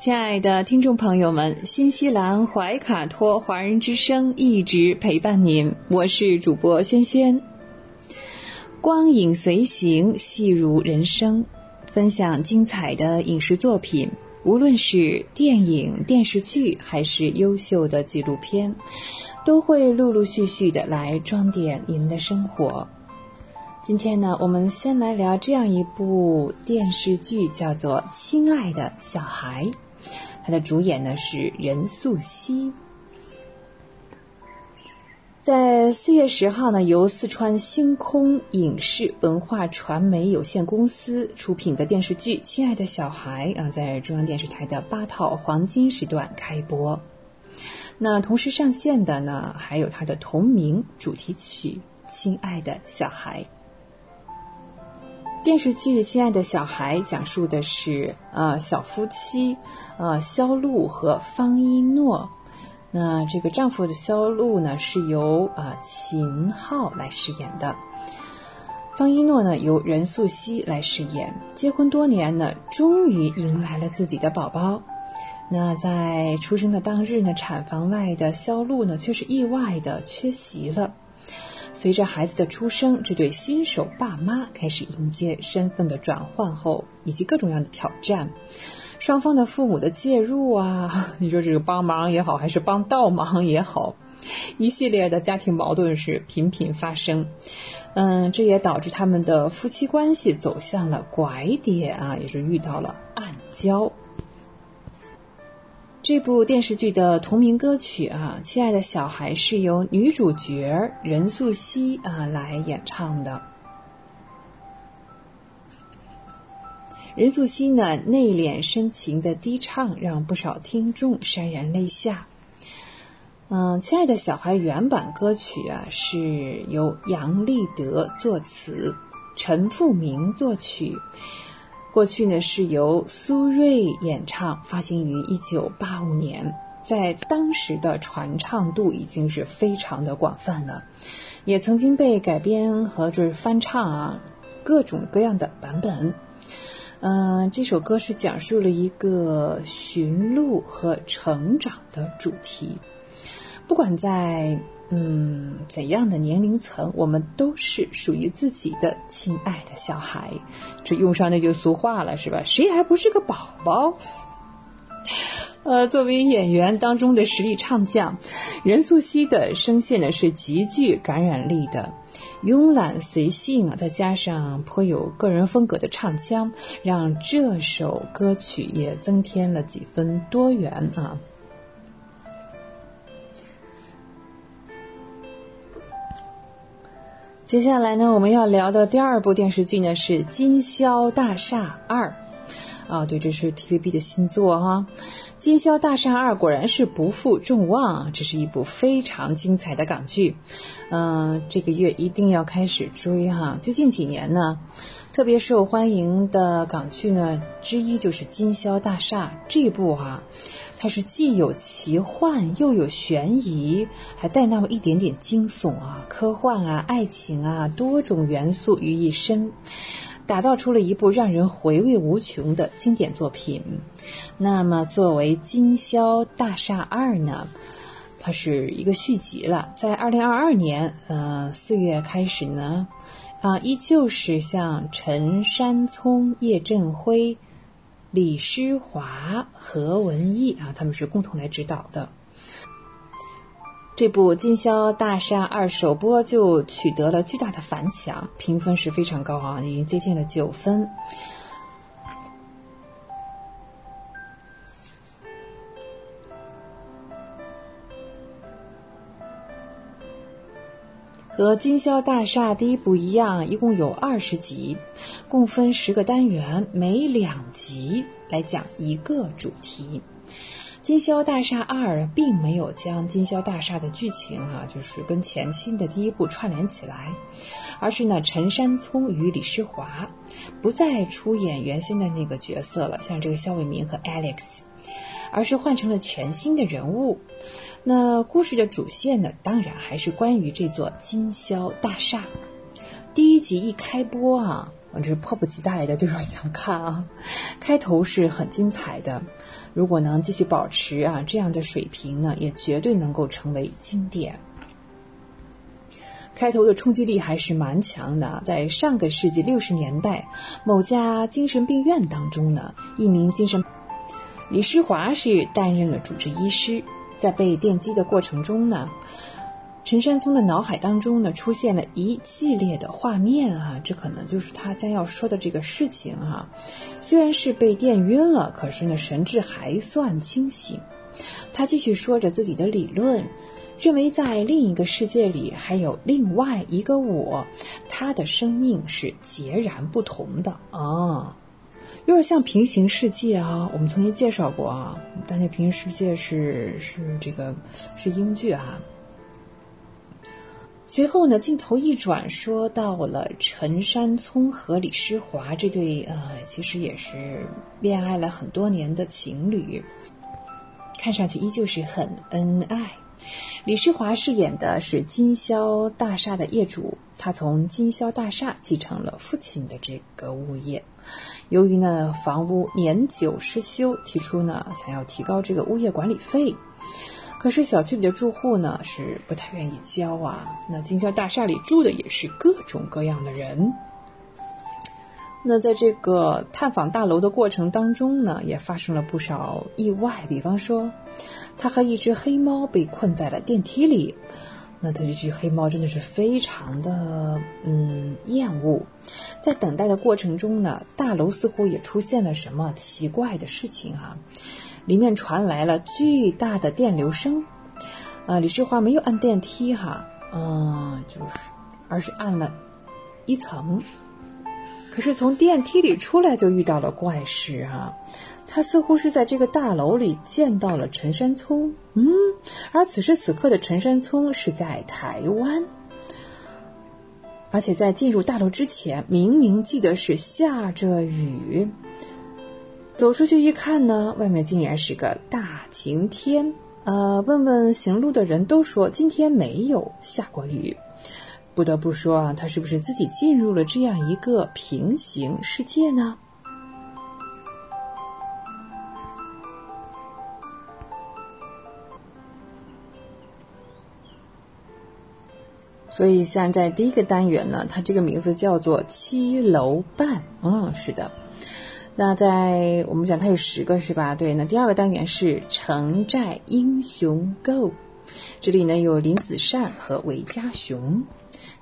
亲爱的听众朋友们，新西兰怀卡托华人之声一直陪伴您，我是主播轩轩。光影随行，戏如人生，分享精彩的影视作品，无论是电影、电视剧，还是优秀的纪录片，都会陆陆续续的来装点您的生活。今天呢，我们先来聊这样一部电视剧，叫做《亲爱的小孩》。它的主演呢是任素汐。在四月十号呢，由四川星空影视文化传媒有限公司出品的电视剧《亲爱的小孩》啊，在中央电视台的八套黄金时段开播。那同时上线的呢，还有它的同名主题曲《亲爱的小孩》。电视剧《亲爱的小孩》讲述的是呃小夫妻，呃肖路和方一诺。那这个丈夫的肖路呢，是由啊秦昊来饰演的。方一诺呢由任素汐来饰演。结婚多年呢，终于迎来了自己的宝宝。那在出生的当日呢，产房外的肖路呢却是意外的缺席了。随着孩子的出生，这对新手爸妈开始迎接身份的转换后，以及各种各样的挑战。双方的父母的介入啊，你说这个帮忙也好，还是帮倒忙也好，一系列的家庭矛盾是频频发生。嗯，这也导致他们的夫妻关系走向了拐点啊，也是遇到了暗礁。这部电视剧的同名歌曲啊，《亲爱的小孩》是由女主角任素汐啊来演唱的。任素汐呢内敛深情的低唱，让不少听众潸然泪下。嗯，《亲爱的小孩》原版歌曲啊是由杨立德作词，陈复明作曲。过去呢是由苏芮演唱，发行于一九八五年，在当时的传唱度已经是非常的广泛了，也曾经被改编和就是翻唱啊，各种各样的版本。嗯，这首歌是讲述了一个寻路和成长的主题，不管在。嗯，怎样的年龄层，我们都是属于自己的亲爱的小孩。这用上那句俗话了，是吧？谁还不是个宝宝？呃，作为演员当中的实力唱将，任素汐的声线呢是极具感染力的，慵懒随性啊，再加上颇有个人风格的唱腔，让这首歌曲也增添了几分多元啊。接下来呢，我们要聊的第二部电视剧呢是《金宵大厦二》，啊，对，这是 TVB 的新作哈，《金宵大厦二》果然是不负众望，这是一部非常精彩的港剧，嗯，这个月一定要开始追哈。最近几年呢，特别受欢迎的港剧呢之一就是《金宵大厦》这部哈。它是既有奇幻又有悬疑，还带那么一点点惊悚啊、科幻啊、爱情啊，多种元素于一身，打造出了一部让人回味无穷的经典作品。那么，作为《金宵大厦二》呢，它是一个续集了，在二零二二年呃四月开始呢，啊，依旧是像陈山聪、叶振辉。李诗华、何文义啊，他们是共同来指导的。这部《金宵大厦二》首播就取得了巨大的反响，评分是非常高啊，已经接近了九分。和《金宵大厦》第一部一样，一共有二十集，共分十个单元，每两集来讲一个主题。《金宵大厦二》并没有将《金宵大厦》的剧情啊，就是跟前期的第一部串联起来，而是呢，陈山聪与李诗华不再出演原先的那个角色了，像这个肖伟民和 Alex，而是换成了全新的人物。那故事的主线呢，当然还是关于这座金宵大厦。第一集一开播啊，我这是迫不及待的，就是想看啊。开头是很精彩的，如果能继续保持啊这样的水平呢，也绝对能够成为经典。开头的冲击力还是蛮强的，在上个世纪六十年代，某家精神病院当中呢，一名精神李诗华是担任了主治医师。在被电击的过程中呢，陈山聪的脑海当中呢出现了一系列的画面啊，这可能就是他将要说的这个事情啊。虽然是被电晕了，可是呢神志还算清醒。他继续说着自己的理论，认为在另一个世界里还有另外一个我，他的生命是截然不同的啊。就是像平行世界啊，我们曾经介绍过啊，但那平行世界是是这个是英剧啊。随后呢，镜头一转，说到了陈山聪和李诗华这对呃，其实也是恋爱了很多年的情侣，看上去依旧是很恩爱。李诗华饰演的是金宵大厦的业主，他从金宵大厦继承了父亲的这个物业。由于呢房屋年久失修，提出呢想要提高这个物业管理费。可是小区里的住户呢是不太愿意交啊。那经销大厦里住的也是各种各样的人。那在这个探访大楼的过程当中呢，也发生了不少意外。比方说，他和一只黑猫被困在了电梯里。那他这只黑猫真的是非常的嗯厌恶。在等待的过程中呢，大楼似乎也出现了什么奇怪的事情啊，里面传来了巨大的电流声。啊，李世华没有按电梯哈，嗯，就是，而是按了一层。可是从电梯里出来就遇到了怪事啊！他似乎是在这个大楼里见到了陈山聪，嗯，而此时此刻的陈山聪是在台湾，而且在进入大楼之前，明明记得是下着雨。走出去一看呢，外面竟然是个大晴天。呃，问问行路的人都说今天没有下过雨。不得不说啊，他是不是自己进入了这样一个平行世界呢？所以，像在第一个单元呢，它这个名字叫做七楼半。嗯，是的。那在我们讲它有十个是吧？对。那第二个单元是城寨英雄 Go，这里呢有林子善和韦家雄。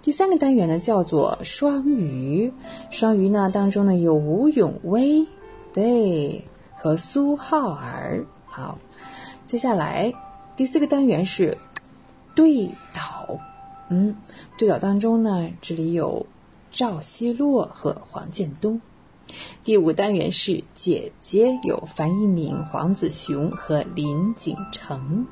第三个单元呢叫做双鱼，双鱼呢当中呢有吴永威，对，和苏浩儿。好，接下来第四个单元是对倒，嗯，对角当中呢这里有赵希洛和黄建东。第五单元是姐姐，有樊一敏、黄子雄和林景成。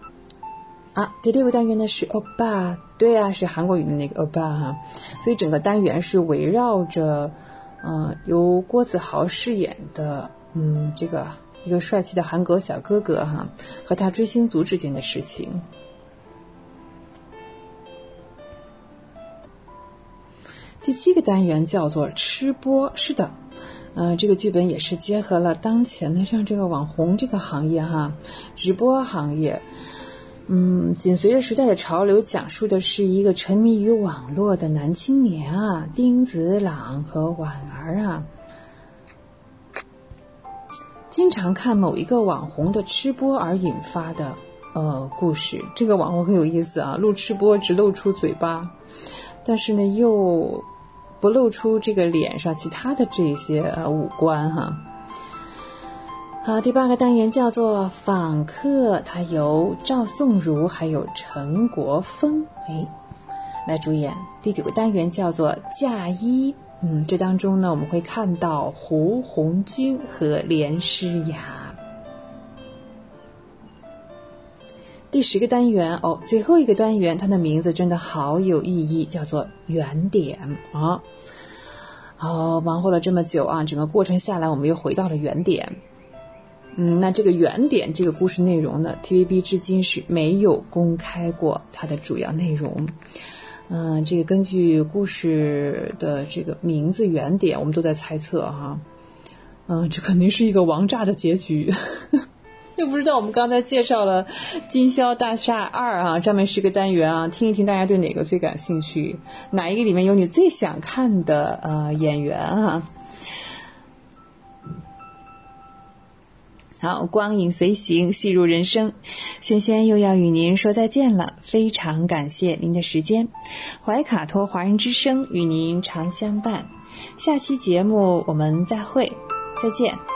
啊，第六个单元呢是欧巴，对啊，是韩国语的那个欧巴哈，所以整个单元是围绕着，嗯，由郭子豪饰演的，嗯，这个一个帅气的韩国小哥哥哈，和他追星族之间的事情。第七个单元叫做吃播，是的，嗯，这个剧本也是结合了当前的像这个网红这个行业哈，直播行业。嗯，紧随着时代的潮流，讲述的是一个沉迷于网络的男青年啊，丁子朗和婉儿啊，经常看某一个网红的吃播而引发的呃故事。这个网红很有意思啊，录吃播只露出嘴巴，但是呢又不露出这个脸上其他的这些呃五官哈。好，第八个单元叫做访客，它由赵颂如还有陈国峰哎来主演。第九个单元叫做嫁衣，嗯，这当中呢我们会看到胡红军和连诗雅。第十个单元哦，最后一个单元，它的名字真的好有意义，叫做原点啊。好，忙活了这么久啊，整个过程下来，我们又回到了原点。嗯，那这个原点这个故事内容呢，TVB 至今是没有公开过它的主要内容。嗯，这个根据故事的这个名字原点，我们都在猜测哈。嗯，这肯定是一个王炸的结局。又 [laughs] 不知道我们刚才介绍了《金宵大厦二》啊，上面十个单元啊，听一听大家对哪个最感兴趣？哪一个里面有你最想看的呃演员啊？好，光影随行，戏入人生。轩轩又要与您说再见了，非常感谢您的时间。怀卡托华人之声与您常相伴，下期节目我们再会，再见。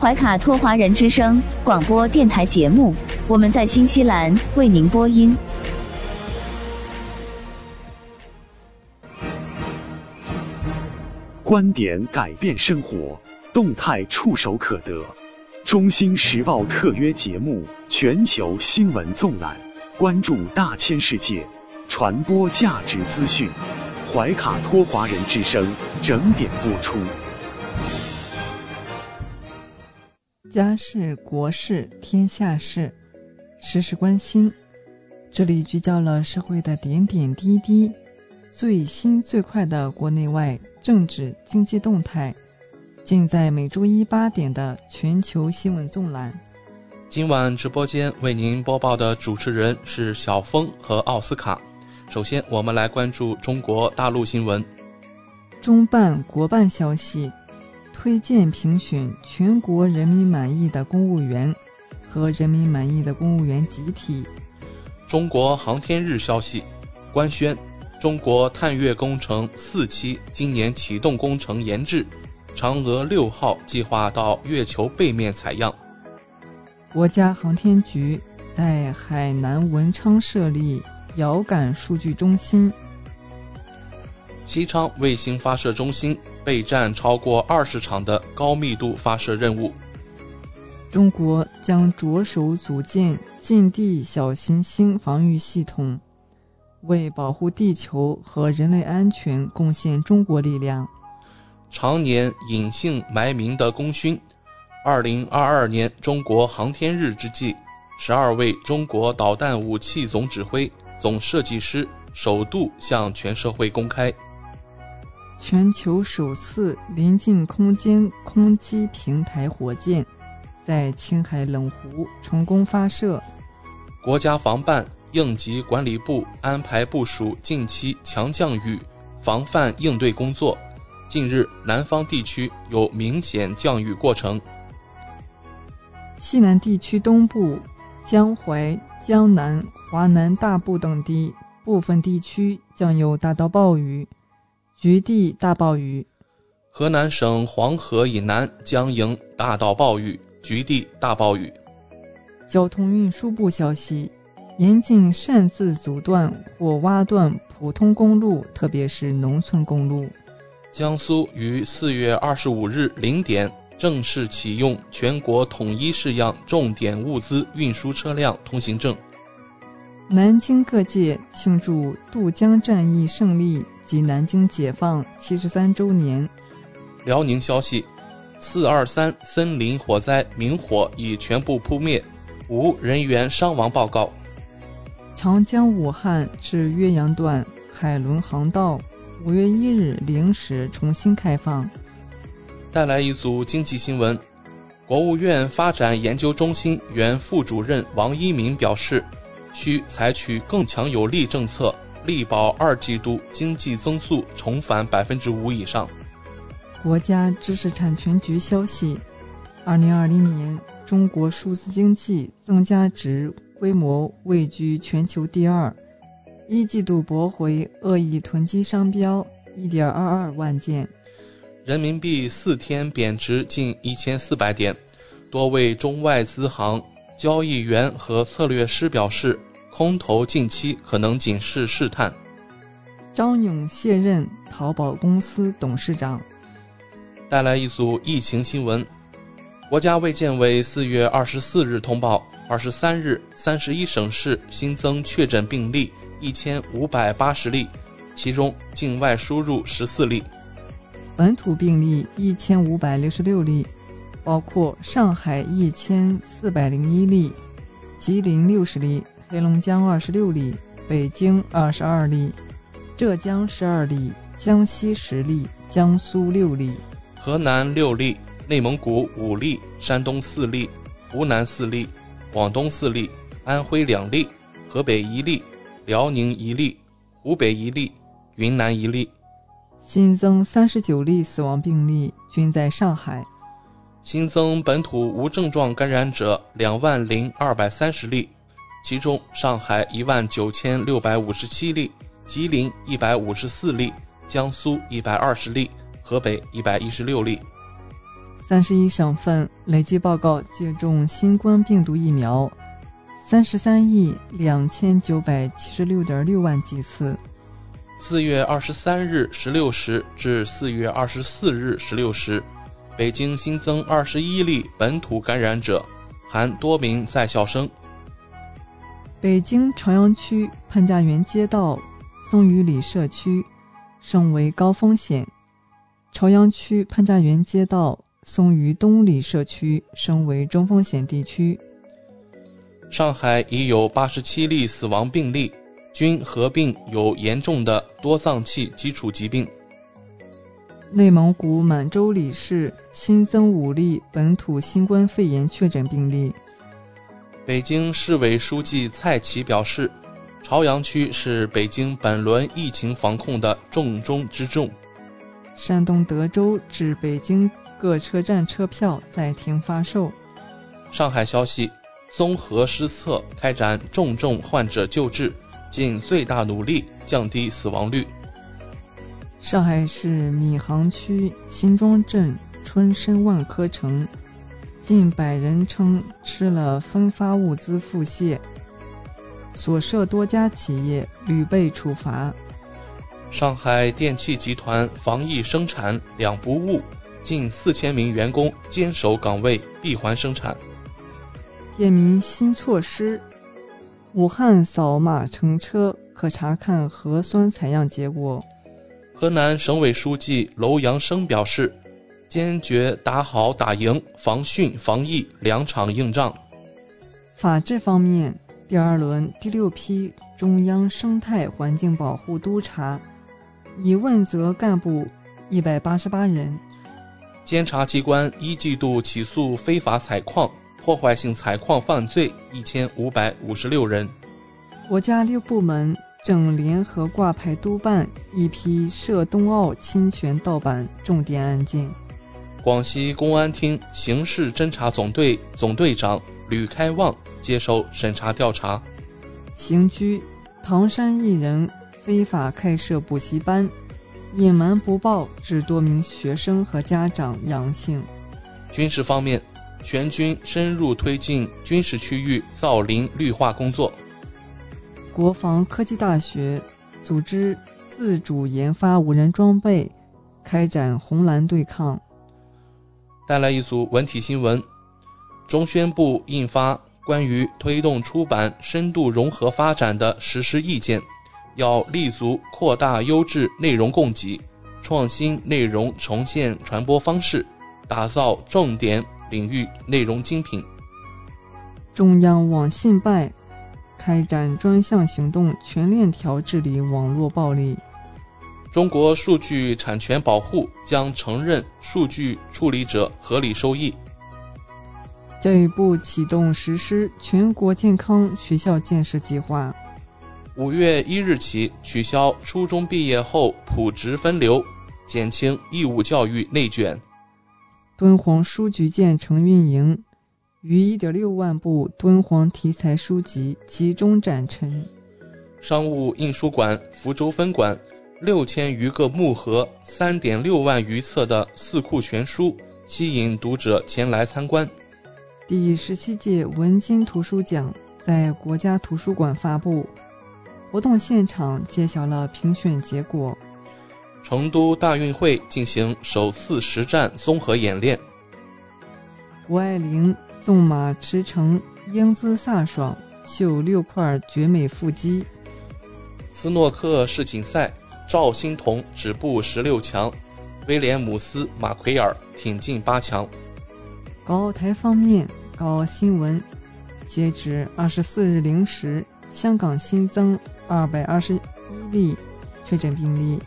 怀卡托华人之声广播电台节目，我们在新西兰为您播音。观点改变生活，动态触手可得。中新时报特约节目《全球新闻纵览》，关注大千世界，传播价值资讯。怀卡托华人之声整点播出。家事、国事、天下事，时时关心。这里聚焦了社会的点点滴滴，最新最快的国内外政治经济动态，尽在每周一八点的全球新闻纵览。今晚直播间为您播报的主持人是小峰和奥斯卡。首先，我们来关注中国大陆新闻。中办国办消息，推荐评选全国人民满意的公务员和人民满意的公务员集体。中国航天日消息，官宣中国探月工程四期今年启动工程研制，嫦娥六号计划到月球背面采样。国家航天局在海南文昌设立遥感数据中心。西昌卫星发射中心备战超过二十场的高密度发射任务。中国将着手组建。近地小行星防御系统，为保护地球和人类安全贡献中国力量。常年隐姓埋名的功勋。二零二二年中国航天日之际，十二位中国导弹武器总指挥、总设计师首度向全社会公开。全球首次临近空间空基平台火箭。在青海冷湖成功发射。国家防办应急管理部安排部署近期强降雨防范应对工作。近日，南方地区有明显降雨过程。西南地区东部、江淮、江南、华南大部等地部分地区将有大到暴雨，局地大暴雨。河南省黄河以南将迎大到暴雨。局地大暴雨。交通运输部消息：严禁擅自阻断或挖断普通公路，特别是农村公路。江苏于四月二十五日零点正式启用全国统一式样重点物资运输车辆通行证。南京各界庆祝渡江战役胜利及南京解放七十三周年。辽宁消息。四二三森林火灾明火已全部扑灭，无人员伤亡报告。长江武汉至岳阳段海轮航道五月一日零时重新开放。带来一组经济新闻：国务院发展研究中心原副主任王一鸣表示，需采取更强有力政策，力保二季度经济增速重返百分之五以上。国家知识产权局消息，二零二零年中国数字经济增加值规模位居全球第二，一季度驳回恶意囤积商标一点二二万件。人民币四天贬值近一千四百点，多位中外资行交易员和策略师表示，空头近期可能仅是试探。张勇卸任淘宝公司董事长。带来一组疫情新闻。国家卫健委四月二十四日通报，二十三日三十一省市新增确诊病例一千五百八十例，其中境外输入十四例，本土病例一千五百六十六例，包括上海一千四百零一例，吉林六十例，黑龙江二十六例，北京二十二例，浙江十二例，江西十例，江苏六例。河南六例，内蒙古五例，山东四例，湖南四例，广东四例，安徽两例，河北一例，辽宁一例，湖北一例，云南一例。新增三十九例死亡病例，均在上海。新增本土无症状感染者两万零二百三十例，其中上海一万九千六百五十七例，吉林一百五十四例，江苏一百二十例。河北一百一十六例，三十一省份累计报告接种新冠病毒疫苗三十三亿两千九百七十六点六万剂次。四月二十三日十六时至四月二十四日十六时，北京新增二十一例本土感染者，含多名在校生。北京朝阳区潘家园街道松榆里社区升为高风险，朝阳区潘家园街道松榆东里社区升为中风险地区。上海已有八十七例死亡病例，均合并有严重的多脏器基础疾病。内蒙古满洲里市新增五例本土新冠肺炎确诊病例。北京市委书记蔡奇表示，朝阳区是北京本轮疫情防控的重中之重。山东德州至北京各车站车票暂停发售。上海消息。综合施策，开展重症患者救治，尽最大努力降低死亡率。上海市闵行区辛庄镇春申万科城，近百人称吃了分发物资腹泻，所涉多家企业屡被处罚。上海电气集团防疫生产两不误，近四千名员工坚守岗位，闭环生产。便民新措施：武汉扫码乘车可查看核酸采样结果。河南省委书记楼阳生表示，坚决打好打赢防汛防疫两场硬仗。法治方面，第二轮第六批中央生态环境保护督察已问责干部一百八十八人。监察机关一季度起诉非法采矿。破坏性采矿犯罪一千五百五十六人。国家六部门正联合挂牌督办一批涉冬奥侵权盗版重点案件。广西公安厅刑事侦查总队总队长吕开旺接受审查调查。刑拘唐山一人非法开设补习班，隐瞒不报致多名学生和家长阳性。军事方面。全军深入推进军事区域造林绿化工作。国防科技大学组织自主研发无人装备，开展红蓝对抗。带来一组文体新闻：中宣部印发关于推动出版深度融合发展的实施意见，要立足扩大优质内容供给，创新内容重现传播方式，打造重点。领域内容精品。中央网信办开展专项行动，全链条治理网络暴力。中国数据产权保护将承认数据处理者合理收益。教育部启动实施全国健康学校建设计划。五月一日起取消初中毕业后普职分流，减轻义务教育内卷。敦煌书局建成运营，逾一点六万部敦煌题材书籍集中展陈。商务印书馆福州分馆六千余个木盒、三点六万余册的《四库全书》吸引读者前来参观。第十七届文津图书奖在国家图书馆发布，活动现场揭晓了评选结果。成都大运会进行首次实战综合演练。谷爱凌纵马驰骋，英姿飒爽，秀六块绝美腹肌。斯诺克世锦赛，赵欣彤止步十六强，威廉姆斯、马奎尔挺进八强。港澳台方面，港澳新闻：截止二十四日零时，香港新增二百二十一例确诊病例。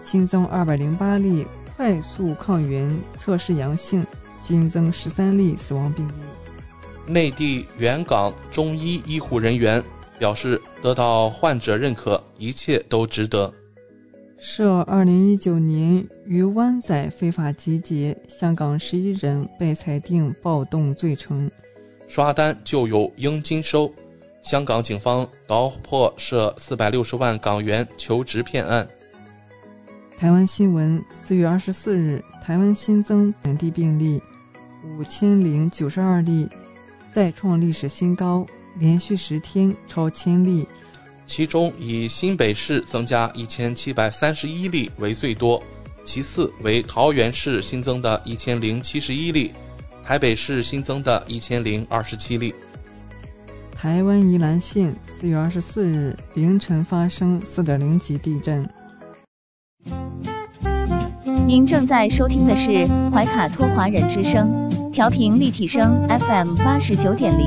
新增二百零八例快速抗原测试阳性，新增十三例死亡病例。内地原港中医医护人员表示，得到患者认可，一切都值得。涉二零一九年于湾仔非法集结，香港十一人被裁定暴动罪成。刷单就有佣金收，香港警方捣破涉四百六十万港元求职骗案。台湾新闻：四月二十四日，台湾新增本地病例五千零九十二例，再创历史新高，连续十天超千例。其中以新北市增加一千七百三十一例为最多，其次为桃园市新增的一千零七十一例，台北市新增的一千零二十七例。台湾宜兰县四月二十四日凌晨发生四点零级地震。您正在收听的是怀卡托华人之声，调频立体声 FM 八十九点零，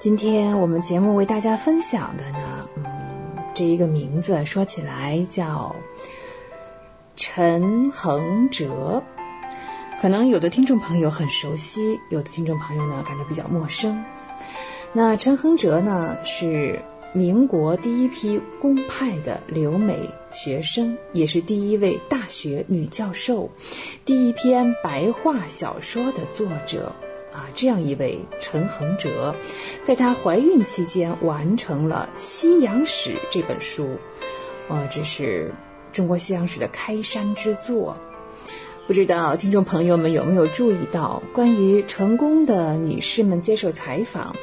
今天我们节目为大家分享的呢，嗯，这一个名字说起来叫陈恒哲，可能有的听众朋友很熟悉，有的听众朋友呢感到比较陌生。那陈恒哲呢是民国第一批公派的留美学生，也是第一位大学女教授，第一篇白话小说的作者。啊，这样一位陈恒哲，在她怀孕期间完成了《西洋史》这本书，啊，这是中国西洋史的开山之作。不知道听众朋友们有没有注意到，关于成功的女士们接受采访，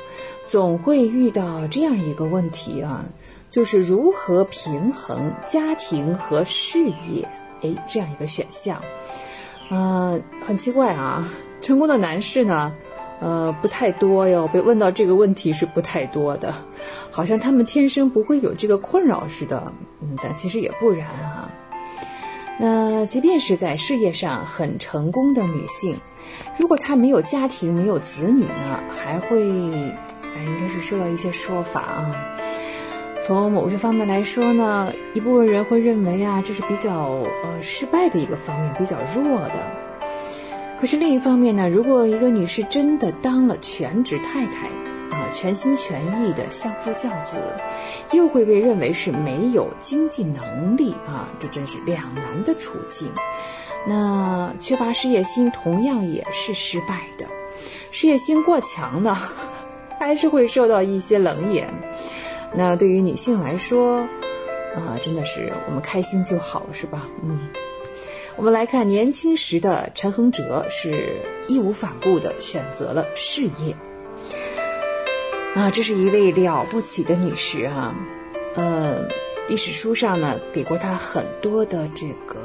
总会遇到这样一个问题啊，就是如何平衡家庭和事业？哎，这样一个选项，啊，很奇怪啊。成功的男士呢，呃，不太多哟。被问到这个问题是不太多的，好像他们天生不会有这个困扰似的。嗯，但其实也不然啊。那即便是在事业上很成功的女性，如果她没有家庭、没有子女呢，还会，哎，应该是受到一些说法啊。从某些方面来说呢，一部分人会认为啊，这是比较呃失败的一个方面，比较弱的。可是另一方面呢，如果一个女士真的当了全职太太，啊，全心全意的相夫教子，又会被认为是没有经济能力啊，这真是两难的处境。那缺乏事业心，同样也是失败的。[laughs] 事业心过强呢，还是会受到一些冷眼。那对于女性来说，啊，真的是我们开心就好，是吧？嗯。我们来看年轻时的陈恒哲是义无反顾地选择了事业。啊，这是一位了不起的女士啊，呃，历史书上呢给过她很多的这个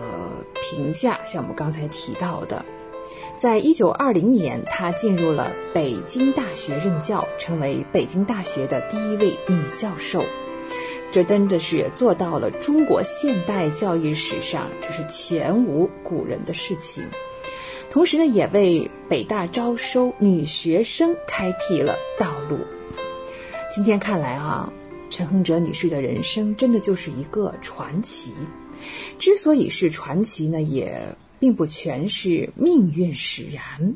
评价，像我们刚才提到的，在一九二零年，她进入了北京大学任教，成为北京大学的第一位女教授。这真的是做到了中国现代教育史上这是前无古人的事情，同时呢，也为北大招收女学生开辟了道路。今天看来啊，陈亨哲女士的人生真的就是一个传奇。之所以是传奇呢，也并不全是命运使然，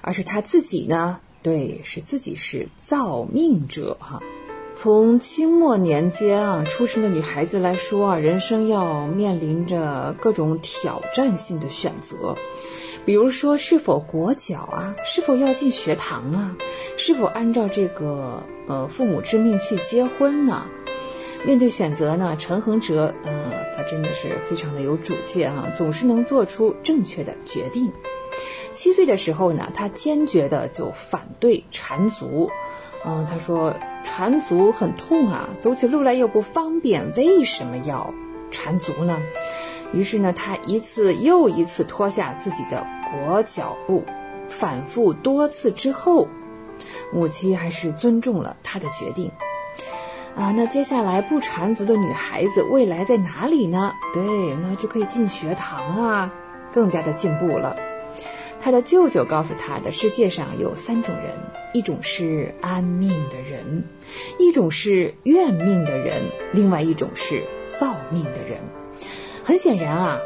而是她自己呢，对，是自己是造命者哈。从清末年间啊出生的女孩子来说啊，人生要面临着各种挑战性的选择，比如说是否裹脚啊，是否要进学堂啊，是否按照这个呃父母之命去结婚呢？面对选择呢，陈恒哲，呃，他真的是非常的有主见啊，总是能做出正确的决定。七岁的时候呢，他坚决的就反对缠足。嗯，他说缠足很痛啊，走起路来又不方便，为什么要缠足呢？于是呢，他一次又一次脱下自己的裹脚布，反复多次之后，母亲还是尊重了他的决定。啊，那接下来不缠足的女孩子未来在哪里呢？对，那就可以进学堂啊，更加的进步了。他的舅舅告诉他的，世界上有三种人，一种是安命的人，一种是怨命的人，另外一种是造命的人。很显然啊，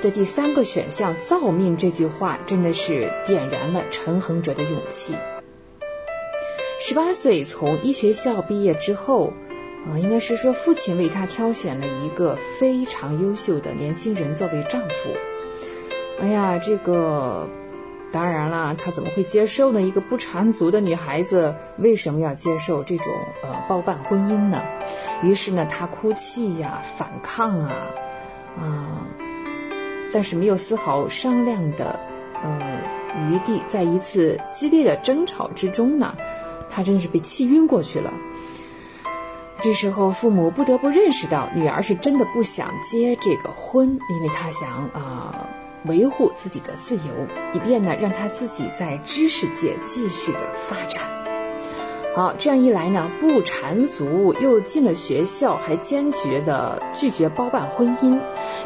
这第三个选项“造命”这句话真的是点燃了陈恒哲的勇气。十八岁从医学校毕业之后，啊，应该是说父亲为他挑选了一个非常优秀的年轻人作为丈夫。哎呀，这个。当然了，他怎么会接受呢？一个不缠足的女孩子为什么要接受这种呃包办婚姻呢？于是呢，他哭泣呀，反抗啊，啊，但是没有丝毫商量的呃余地。在一次激烈的争吵之中呢，他真是被气晕过去了。这时候，父母不得不认识到，女儿是真的不想结这个婚，因为她想啊。维护自己的自由，以便呢让他自己在知识界继续的发展。好，这样一来呢，不缠足又进了学校，还坚决的拒绝包办婚姻。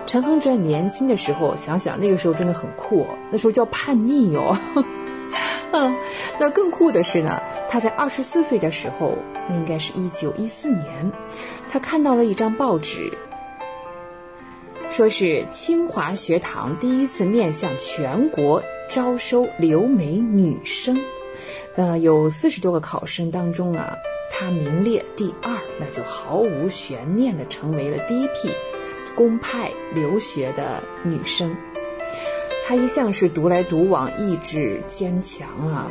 陈恒哲年轻的时候，想想那个时候真的很酷，那时候叫叛逆哟。[laughs] 嗯，那更酷的是呢，他在二十四岁的时候，那应该是一九一四年，他看到了一张报纸。说是清华学堂第一次面向全国招收留美女生，呃，有四十多个考生当中啊，她名列第二，那就毫无悬念的成为了第一批公派留学的女生。她一向是独来独往，意志坚强啊。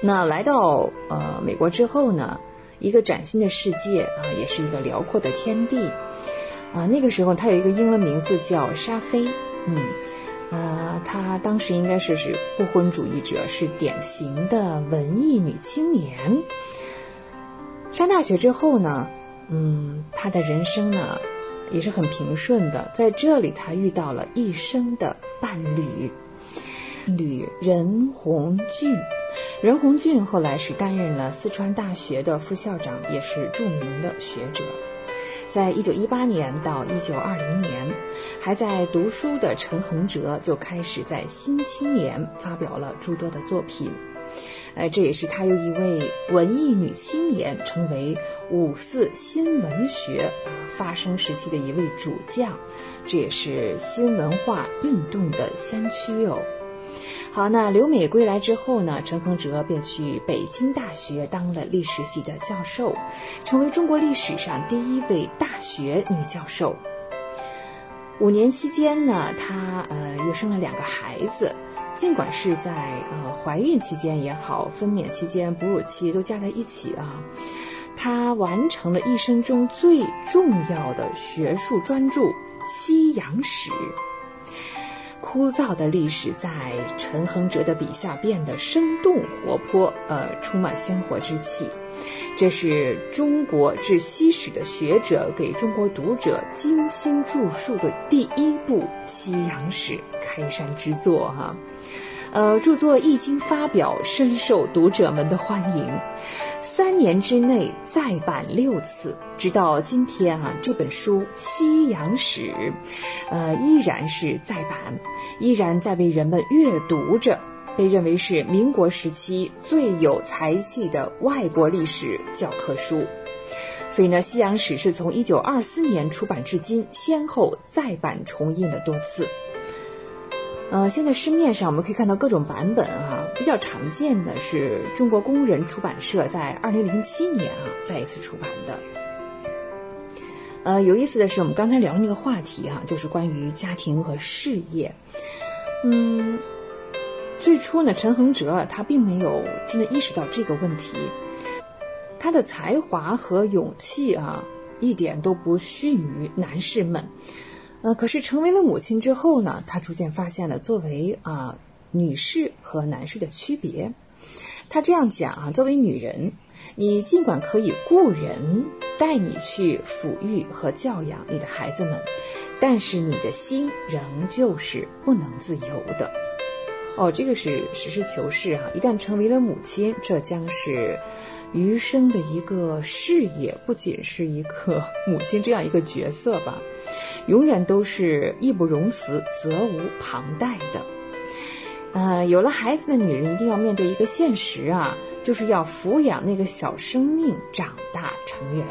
那来到呃美国之后呢，一个崭新的世界啊，也是一个辽阔的天地。啊，那个时候她有一个英文名字叫沙菲，嗯，啊，她当时应该是是不婚主义者，是典型的文艺女青年。上大学之后呢，嗯，她的人生呢也是很平顺的，在这里她遇到了一生的伴侣，侣任鸿俊。任鸿俊后来是担任了四川大学的副校长，也是著名的学者。在一九一八年到一九二零年，还在读书的陈恒哲就开始在《新青年》发表了诸多的作品，呃，这也是他由一位文艺女青年成为五四新文学发生时期的一位主将，这也是新文化运动的先驱哦。好，那留美归来之后呢？陈恒哲便去北京大学当了历史系的教授，成为中国历史上第一位大学女教授。五年期间呢，她呃又生了两个孩子，尽管是在呃怀孕期间也好，分娩期间、哺乳期都加在一起啊，她完成了一生中最重要的学术专著《西洋史》。枯燥的历史在陈恒哲的笔下变得生动活泼，呃，充满鲜活之气。这是中国治西史的学者给中国读者精心著述的第一部西洋史开山之作，哈。呃，著作一经发表，深受读者们的欢迎，三年之内再版六次，直到今天啊，这本书《西洋史》，呃，依然是再版，依然在被人们阅读着，被认为是民国时期最有才气的外国历史教科书。所以呢，《西洋史》是从一九二四年出版至今，先后再版重印了多次。呃，现在市面上我们可以看到各种版本啊，比较常见的是中国工人出版社在二零零七年啊再一次出版的。呃，有意思的是，我们刚才聊那个话题哈，就是关于家庭和事业。嗯，最初呢，陈恒哲他并没有真的意识到这个问题，他的才华和勇气啊，一点都不逊于男士们。呃，可是成为了母亲之后呢，她逐渐发现了作为啊女士和男士的区别。她这样讲啊，作为女人，你尽管可以雇人带你去抚育和教养你的孩子们，但是你的心仍旧是不能自由的。哦，这个是实事求是啊！一旦成为了母亲，这将是余生的一个事业，不仅是一个母亲这样一个角色吧，永远都是义不容辞、责无旁贷的。呃，有了孩子的女人一定要面对一个现实啊，就是要抚养那个小生命长大成人。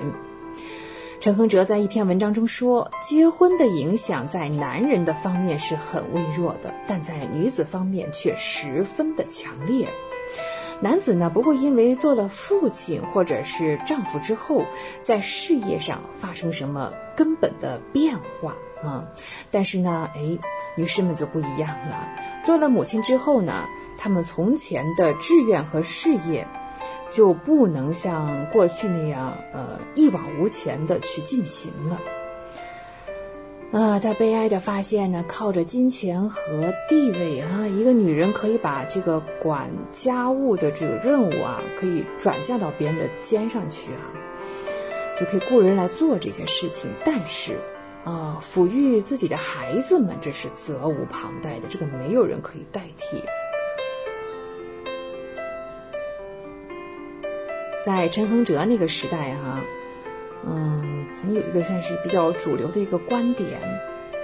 陈亨哲在一篇文章中说，结婚的影响在男人的方面是很微弱的，但在女子方面却十分的强烈。男子呢不会因为做了父亲或者是丈夫之后，在事业上发生什么根本的变化啊，但是呢，哎，女士们就不一样了，做了母亲之后呢，她们从前的志愿和事业。就不能像过去那样，呃，一往无前的去进行了。啊，他悲哀的发现呢，靠着金钱和地位啊，一个女人可以把这个管家务的这个任务啊，可以转嫁到别人的肩上去啊，就可以雇人来做这些事情。但是，啊，抚育自己的孩子们，这是责无旁贷的，这个没有人可以代替。在陈恒哲那个时代，哈，嗯，曾经有一个算是比较主流的一个观点，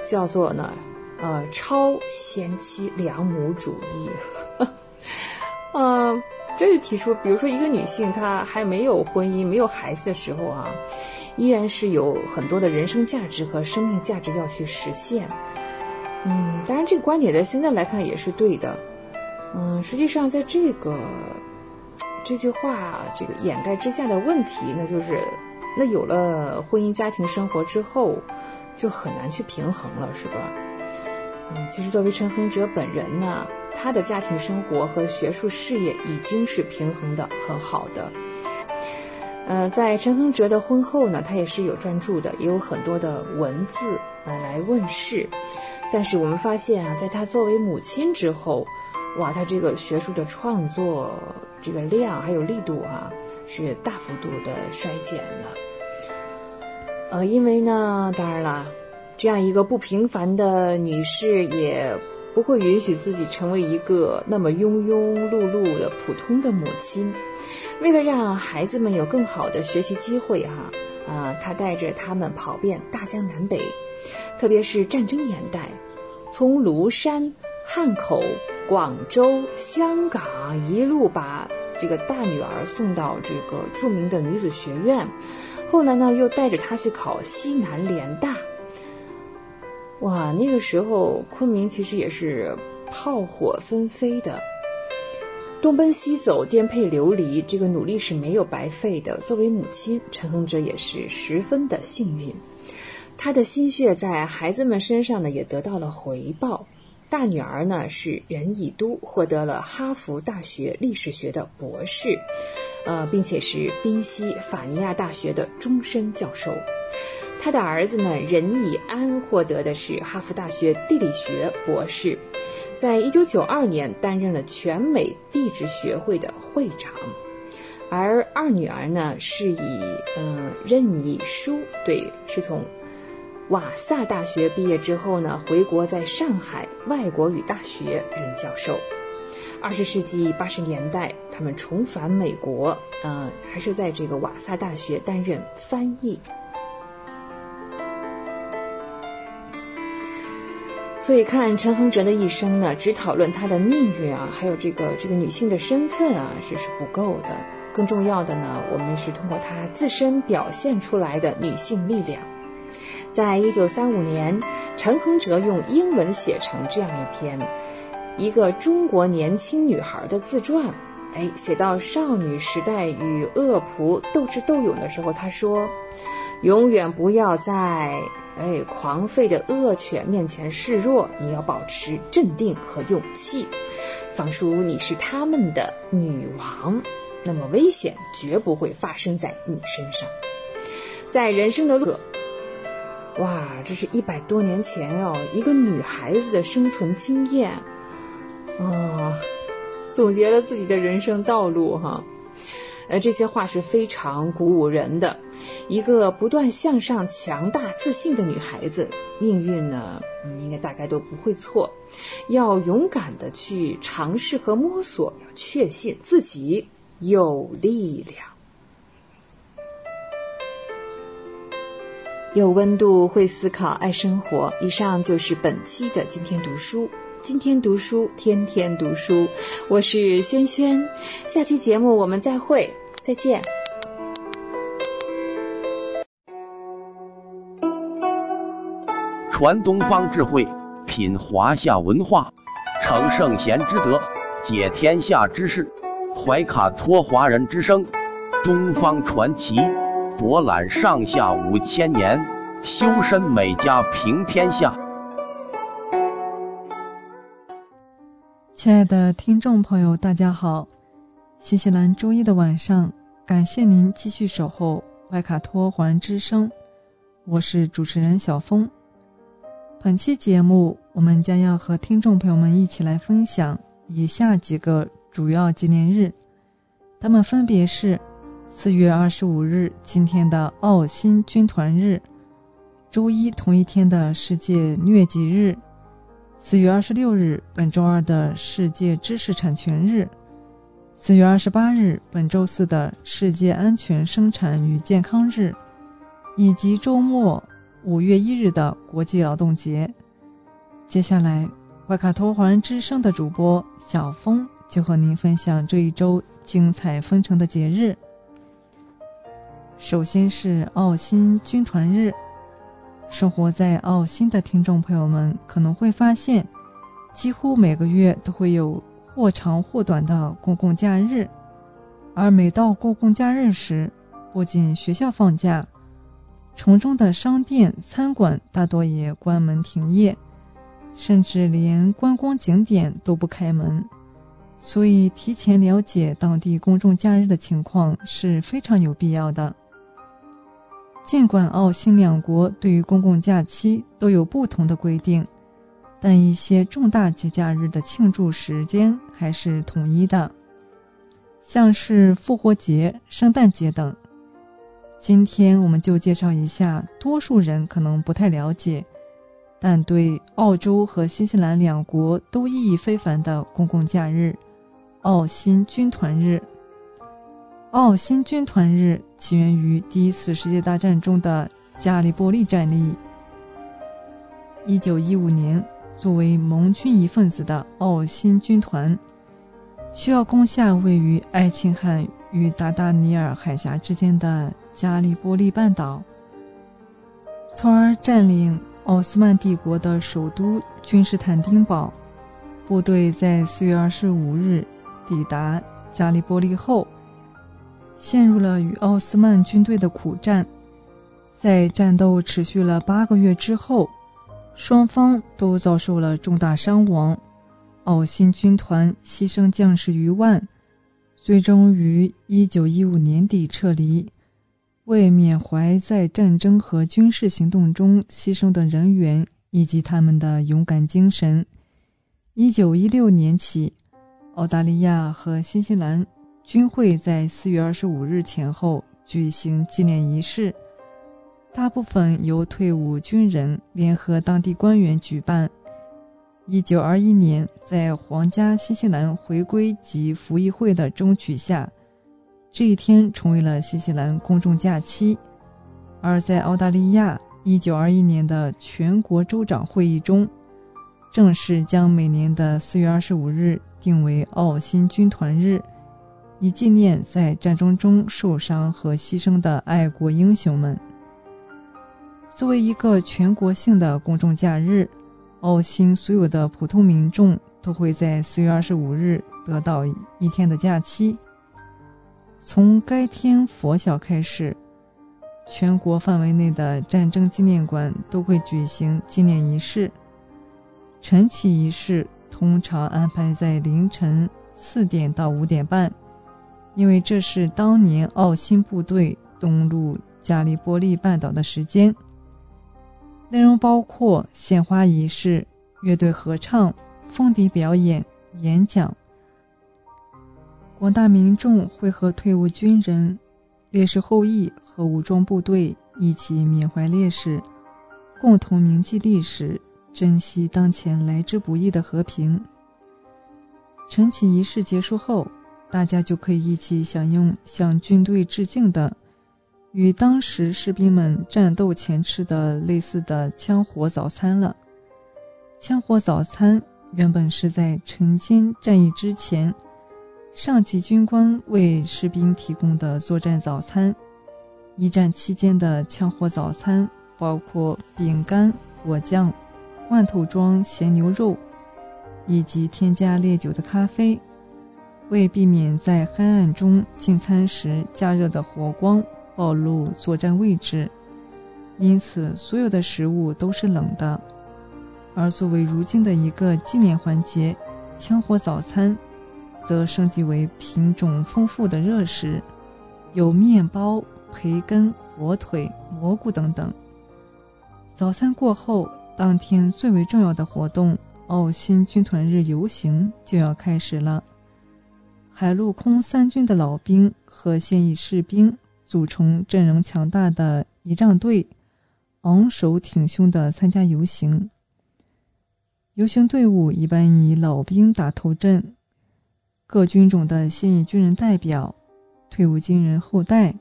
叫做呢，呃，超贤妻良母主义。[laughs] 嗯，这就提出，比如说一个女性，她还没有婚姻、没有孩子的时候啊，依然是有很多的人生价值和生命价值要去实现。嗯，当然，这个观点在现在来看也是对的。嗯，实际上在这个。这句话，这个掩盖之下的问题，那就是，那有了婚姻家庭生活之后，就很难去平衡了，是吧？嗯，其实作为陈恒哲本人呢，他的家庭生活和学术事业已经是平衡的很好的。呃，在陈恒哲的婚后呢，他也是有专注的，也有很多的文字呃来问世。但是我们发现啊，在他作为母亲之后，哇，他这个学术的创作。这个量还有力度啊，是大幅度的衰减了。呃，因为呢，当然了，这样一个不平凡的女士，也不会允许自己成为一个那么庸庸碌碌的普通的母亲。为了让孩子们有更好的学习机会，哈，啊，她带着他们跑遍大江南北，特别是战争年代，从庐山、汉口。广州、香港一路把这个大女儿送到这个著名的女子学院，后来呢又带着她去考西南联大。哇，那个时候昆明其实也是炮火纷飞的，东奔西走、颠沛流离，这个努力是没有白费的。作为母亲，陈恒哲也是十分的幸运，他的心血在孩子们身上呢也得到了回报。大女儿呢是任以都，获得了哈佛大学历史学的博士，呃，并且是宾夕法尼亚大学的终身教授。他的儿子呢任以安获得的是哈佛大学地理学博士，在一九九二年担任了全美地质学会的会长。而二女儿呢是以嗯任以书，对，是从。瓦萨大学毕业之后呢，回国在上海外国语大学任教授。二十世纪八十年代，他们重返美国，嗯，还是在这个瓦萨大学担任翻译。所以看陈恒哲的一生呢，只讨论他的命运啊，还有这个这个女性的身份啊，这是不够的。更重要的呢，我们是通过她自身表现出来的女性力量。在一九三五年，陈恒哲用英文写成这样一篇一个中国年轻女孩的自传。哎，写到少女时代与恶仆斗智斗勇的时候，他说：“永远不要在哎狂吠的恶犬面前示弱，你要保持镇定和勇气，仿佛你是他们的女王，那么危险绝不会发生在你身上。”在人生的路。哇，这是一百多年前哦，一个女孩子的生存经验，啊，总结了自己的人生道路哈，呃，这些话是非常鼓舞人的，一个不断向上、强大、自信的女孩子，命运呢，嗯，应该大概都不会错。要勇敢的去尝试和摸索，要确信自己有力量。有温度，会思考，爱生活。以上就是本期的今天读书。今天读书，天天读书。我是轩轩，下期节目我们再会，再见。传东方智慧，品华夏文化，成圣贤之德，解天下之事。怀卡托华人之声，东方传奇，博览上下五千年，修身美家平天下。亲爱的听众朋友，大家好！新西兰周一的晚上，感谢您继续守候怀卡托华人之声，我是主持人小峰。本期节目，我们将要和听众朋友们一起来分享以下几个主要纪念日，他们分别是：四月二十五日今天的澳新军团日，周一同一天的世界疟疾日，四月二十六日本周二的世界知识产权日，四月二十八日本周四的世界安全生产与健康日，以及周末。五月一日的国际劳动节。接下来，怀卡托华人之声的主播小峰就和您分享这一周精彩纷呈的节日。首先是澳新军团日。生活在澳新的听众朋友们可能会发现，几乎每个月都会有或长或短的公共假日，而每到公共假日时，不仅学校放假。城中的商店、餐馆大多也关门停业，甚至连观光景点都不开门。所以，提前了解当地公众假日的情况是非常有必要的。尽管澳新两国对于公共假期都有不同的规定，但一些重大节假日的庆祝时间还是统一的，像是复活节、圣诞节等。今天我们就介绍一下，多数人可能不太了解，但对澳洲和新西兰两国都意义非凡的公共假日——澳新军团日。澳新军团日起源于第一次世界大战中的加利波利战役。一九一五年，作为盟军一份子的澳新军团，需要攻下位于爱琴海与达达尼尔海峡之间的。加利波利半岛，从而占领奥斯曼帝国的首都君士坦丁堡。部队在四月二十五日抵达加利波利后，陷入了与奥斯曼军队的苦战。在战斗持续了八个月之后，双方都遭受了重大伤亡，奥新军团牺牲将士逾万，最终于一九一五年底撤离。为缅怀在战争和军事行动中牺牲的人员以及他们的勇敢精神，一九一六年起，澳大利亚和新西兰均会在四月二十五日前后举行纪念仪式，大部分由退伍军人联合当地官员举办。一九二一年，在皇家新西兰回归及服役会的争取下。这一天成为了新西兰公众假期，而在澳大利亚，1921年的全国州长会议中，正式将每年的4月25日定为澳新军团日，以纪念在战争中受伤和牺牲的爱国英雄们。作为一个全国性的公众假日，澳新所有的普通民众都会在4月25日得到一天的假期。从该天拂晓开始，全国范围内的战争纪念馆都会举行纪念仪式。晨起仪式通常安排在凌晨四点到五点半，因为这是当年奥新部队登陆加利波利半岛的时间。内容包括献花仪式、乐队合唱、风笛表演、演讲。广大民众会和退伍军人烈士后裔和武装部队一起缅怀烈士，共同铭记历史，珍惜当前来之不易的和平。晨起仪式结束后，大家就可以一起享用向军队致敬的。与当时士兵们战斗前吃的类似的枪火早餐了。枪火早餐原本是在晨间战役之前，上级军官为士兵提供的作战早餐。一战期间的枪火早餐包括饼干、果酱、罐头装咸牛肉，以及添加烈酒的咖啡。为避免在黑暗中进餐时加热的火光。暴露作战位置，因此所有的食物都是冷的。而作为如今的一个纪念环节，枪火早餐则升级为品种丰富的热食，有面包、培根、火腿、蘑菇等等。早餐过后，当天最为重要的活动——澳新军团日游行就要开始了。海陆空三军的老兵和现役士兵。组成阵容强大的仪仗队，昂首挺胸地参加游行。游行队伍一般以老兵打头阵，各军种的现役军人代表、退伍军人后代、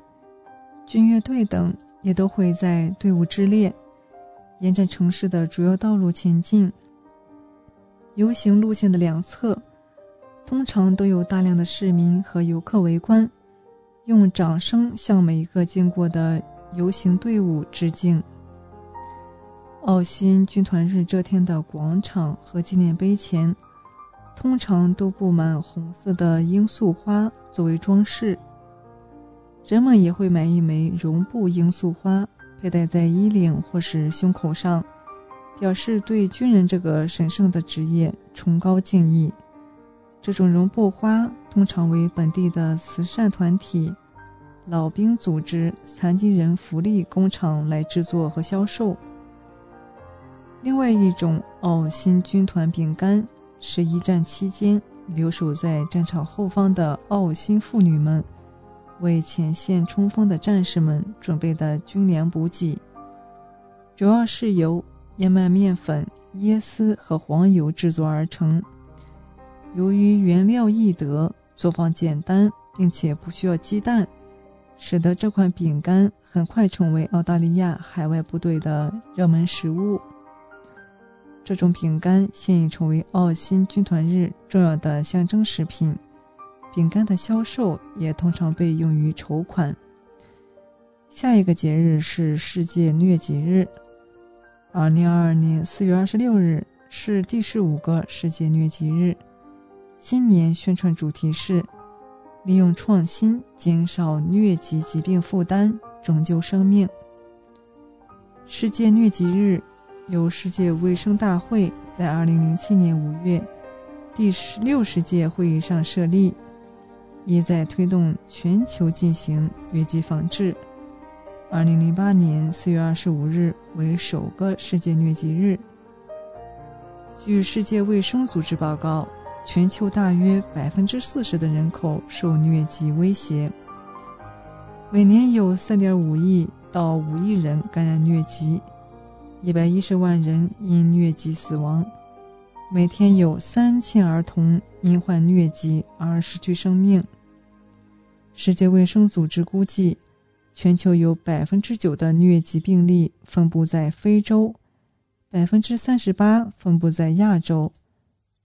军乐队等也都会在队伍之列，沿着城市的主要道路前进。游行路线的两侧，通常都有大量的市民和游客围观。用掌声向每一个经过的游行队伍致敬。澳新军团日这天的广场和纪念碑前，通常都布满红色的罂粟花作为装饰。人们也会买一枚绒布罂粟花，佩戴在衣领或是胸口上，表示对军人这个神圣的职业崇高敬意。这种绒布花通常为本地的慈善团体。老兵组织、残疾人福利工厂来制作和销售。另外一种澳新军团饼干是一战期间留守在战场后方的澳新妇女们为前线冲锋的战士们准备的军粮补给，主要是由燕麦面粉、椰丝和黄油制作而成。由于原料易得、做法简单，并且不需要鸡蛋。使得这款饼干很快成为澳大利亚海外部队的热门食物。这种饼干现已成为澳新军团日重要的象征食品。饼干的销售也通常被用于筹款。下一个节日是世界疟疾日，二零二二年四月二十六日是第十五个世界疟疾日。今年宣传主题是。利用创新减少疟疾疾病负担，拯救生命。世界疟疾日由世界卫生大会在2007年5月第十六十届会议上设立，意在推动全球进行疟疾防治。2008年4月25日为首个世界疟疾日。据世界卫生组织报告。全球大约百分之四十的人口受疟疾威胁，每年有三点五亿到五亿人感染疟疾，一百一十万人因疟疾死亡，每天有三千儿童因患疟疾而失去生命。世界卫生组织估计，全球有百分之九的疟疾病例分布在非洲，百分之三十八分布在亚洲。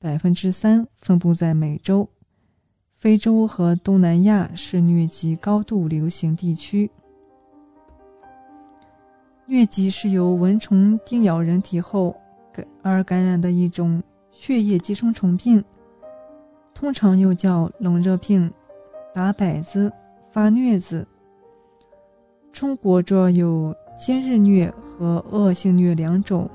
百分之三分布在美洲、非洲和东南亚是疟疾高度流行地区。疟疾是由蚊虫叮咬人体后感而感染的一种血液寄生虫病，通常又叫冷热病、打摆子、发疟子。中国主要有尖日疟和恶性疟两种，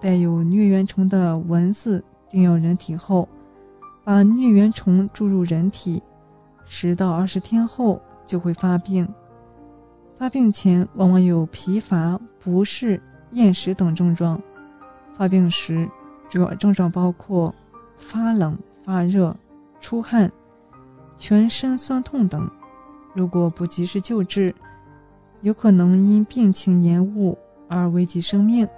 带有疟原虫的蚊子。叮咬人体后，把疟原虫注入人体，十到二十天后就会发病。发病前往往有疲乏、不适、厌食等症状。发病时，主要症状包括发冷、发热、出汗、全身酸痛等。如果不及时救治，有可能因病情延误而危及生命。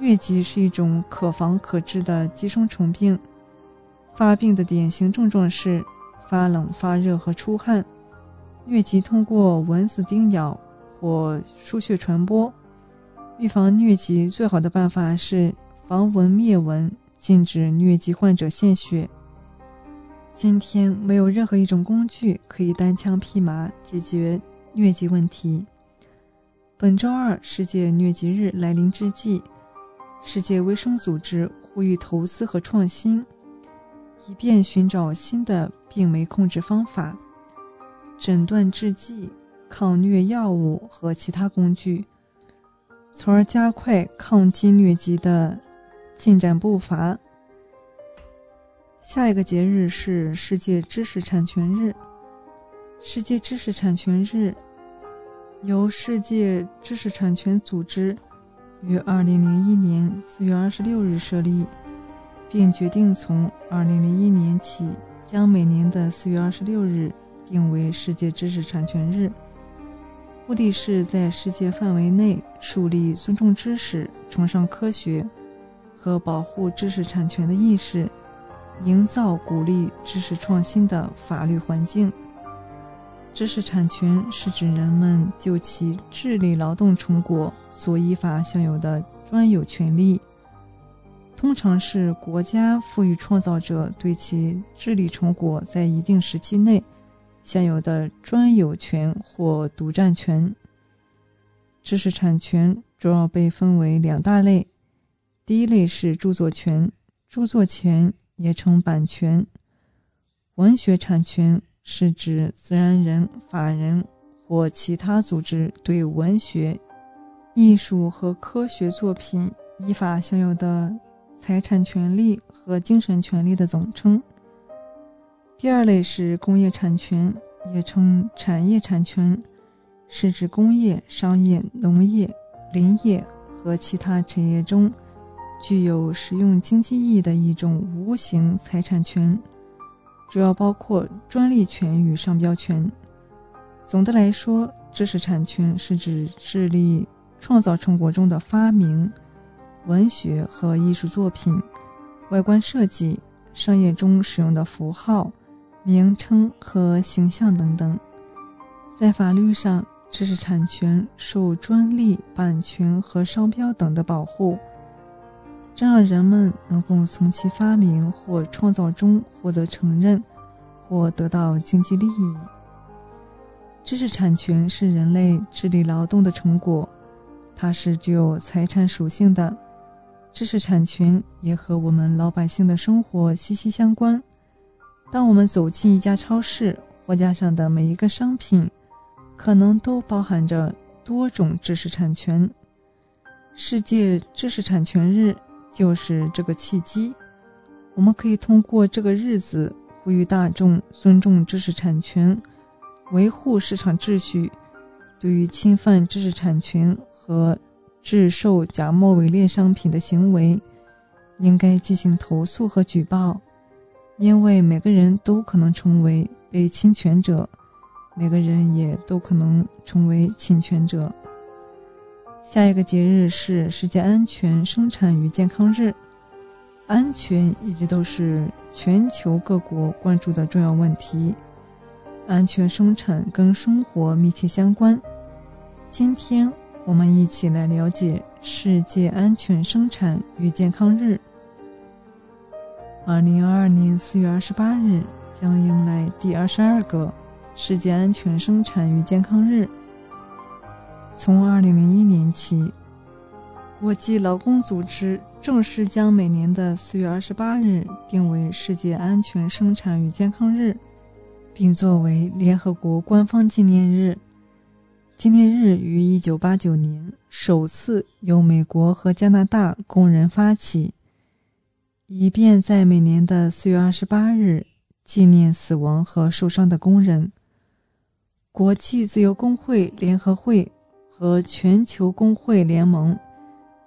疟疾是一种可防可治的寄生虫病，发病的典型症状是发冷、发热和出汗。疟疾通过蚊子叮咬或输血传播。预防疟疾最好的办法是防蚊灭蚊，禁止疟疾患者献血。今天没有任何一种工具可以单枪匹马解决疟疾问题。本周二世界疟疾日来临之际。世界卫生组织呼吁投资和创新，以便寻找新的病媒控制方法、诊断制剂、抗疟药物和其他工具，从而加快抗击疟疾的进展步伐。下一个节日是世界知识产权日。世界知识产权日由世界知识产权组织。于二零零一年四月二十六日设立，并决定从二零零一年起将每年的四月二十六日定为世界知识产权日。目的是在世界范围内树立尊重知识、崇尚科学和保护知识产权的意识，营造鼓励知识创新的法律环境。知识产权是指人们就其智力劳动成果所依法享有的专有权利，通常是国家赋予创造者对其智力成果在一定时期内享有的专有权或独占权。知识产权主要被分为两大类，第一类是著作权，著作权也称版权，文学产权。是指自然人、法人或其他组织对文学、艺术和科学作品依法享有的财产权利和精神权利的总称。第二类是工业产权，也称产业产权，是指工业、商业、农业、林业和其他产业中具有实用经济意义的一种无形财产权。主要包括专利权与商标权。总的来说，知识产权是指智力创造成果中的发明、文学和艺术作品、外观设计、商业中使用的符号、名称和形象等等。在法律上，知识产权受专利、版权和商标等的保护。这让人们能够从其发明或创造中获得承认，或得到经济利益。知识产权是人类智力劳动的成果，它是具有财产属性的。知识产权也和我们老百姓的生活息息相关。当我们走进一家超市，货架上的每一个商品，可能都包含着多种知识产权。世界知识产权日。就是这个契机，我们可以通过这个日子呼吁大众尊重知识产权，维护市场秩序。对于侵犯知识产权和制售假冒伪劣商品的行为，应该进行投诉和举报，因为每个人都可能成为被侵权者，每个人也都可能成为侵权者。下一个节日是世界安全生产与健康日。安全一直都是全球各国关注的重要问题。安全生产跟生活密切相关。今天我们一起来了解世界安全生产与健康日。二零二二年四月二十八日将迎来第二十二个世界安全生产与健康日。从2001年起，国际劳工组织正式将每年的4月28日定为世界安全生产与健康日，并作为联合国官方纪念日。纪念日于1989年首次由美国和加拿大工人发起，以便在每年的4月28日纪念死亡和受伤的工人。国际自由工会联合会。和全球工会联盟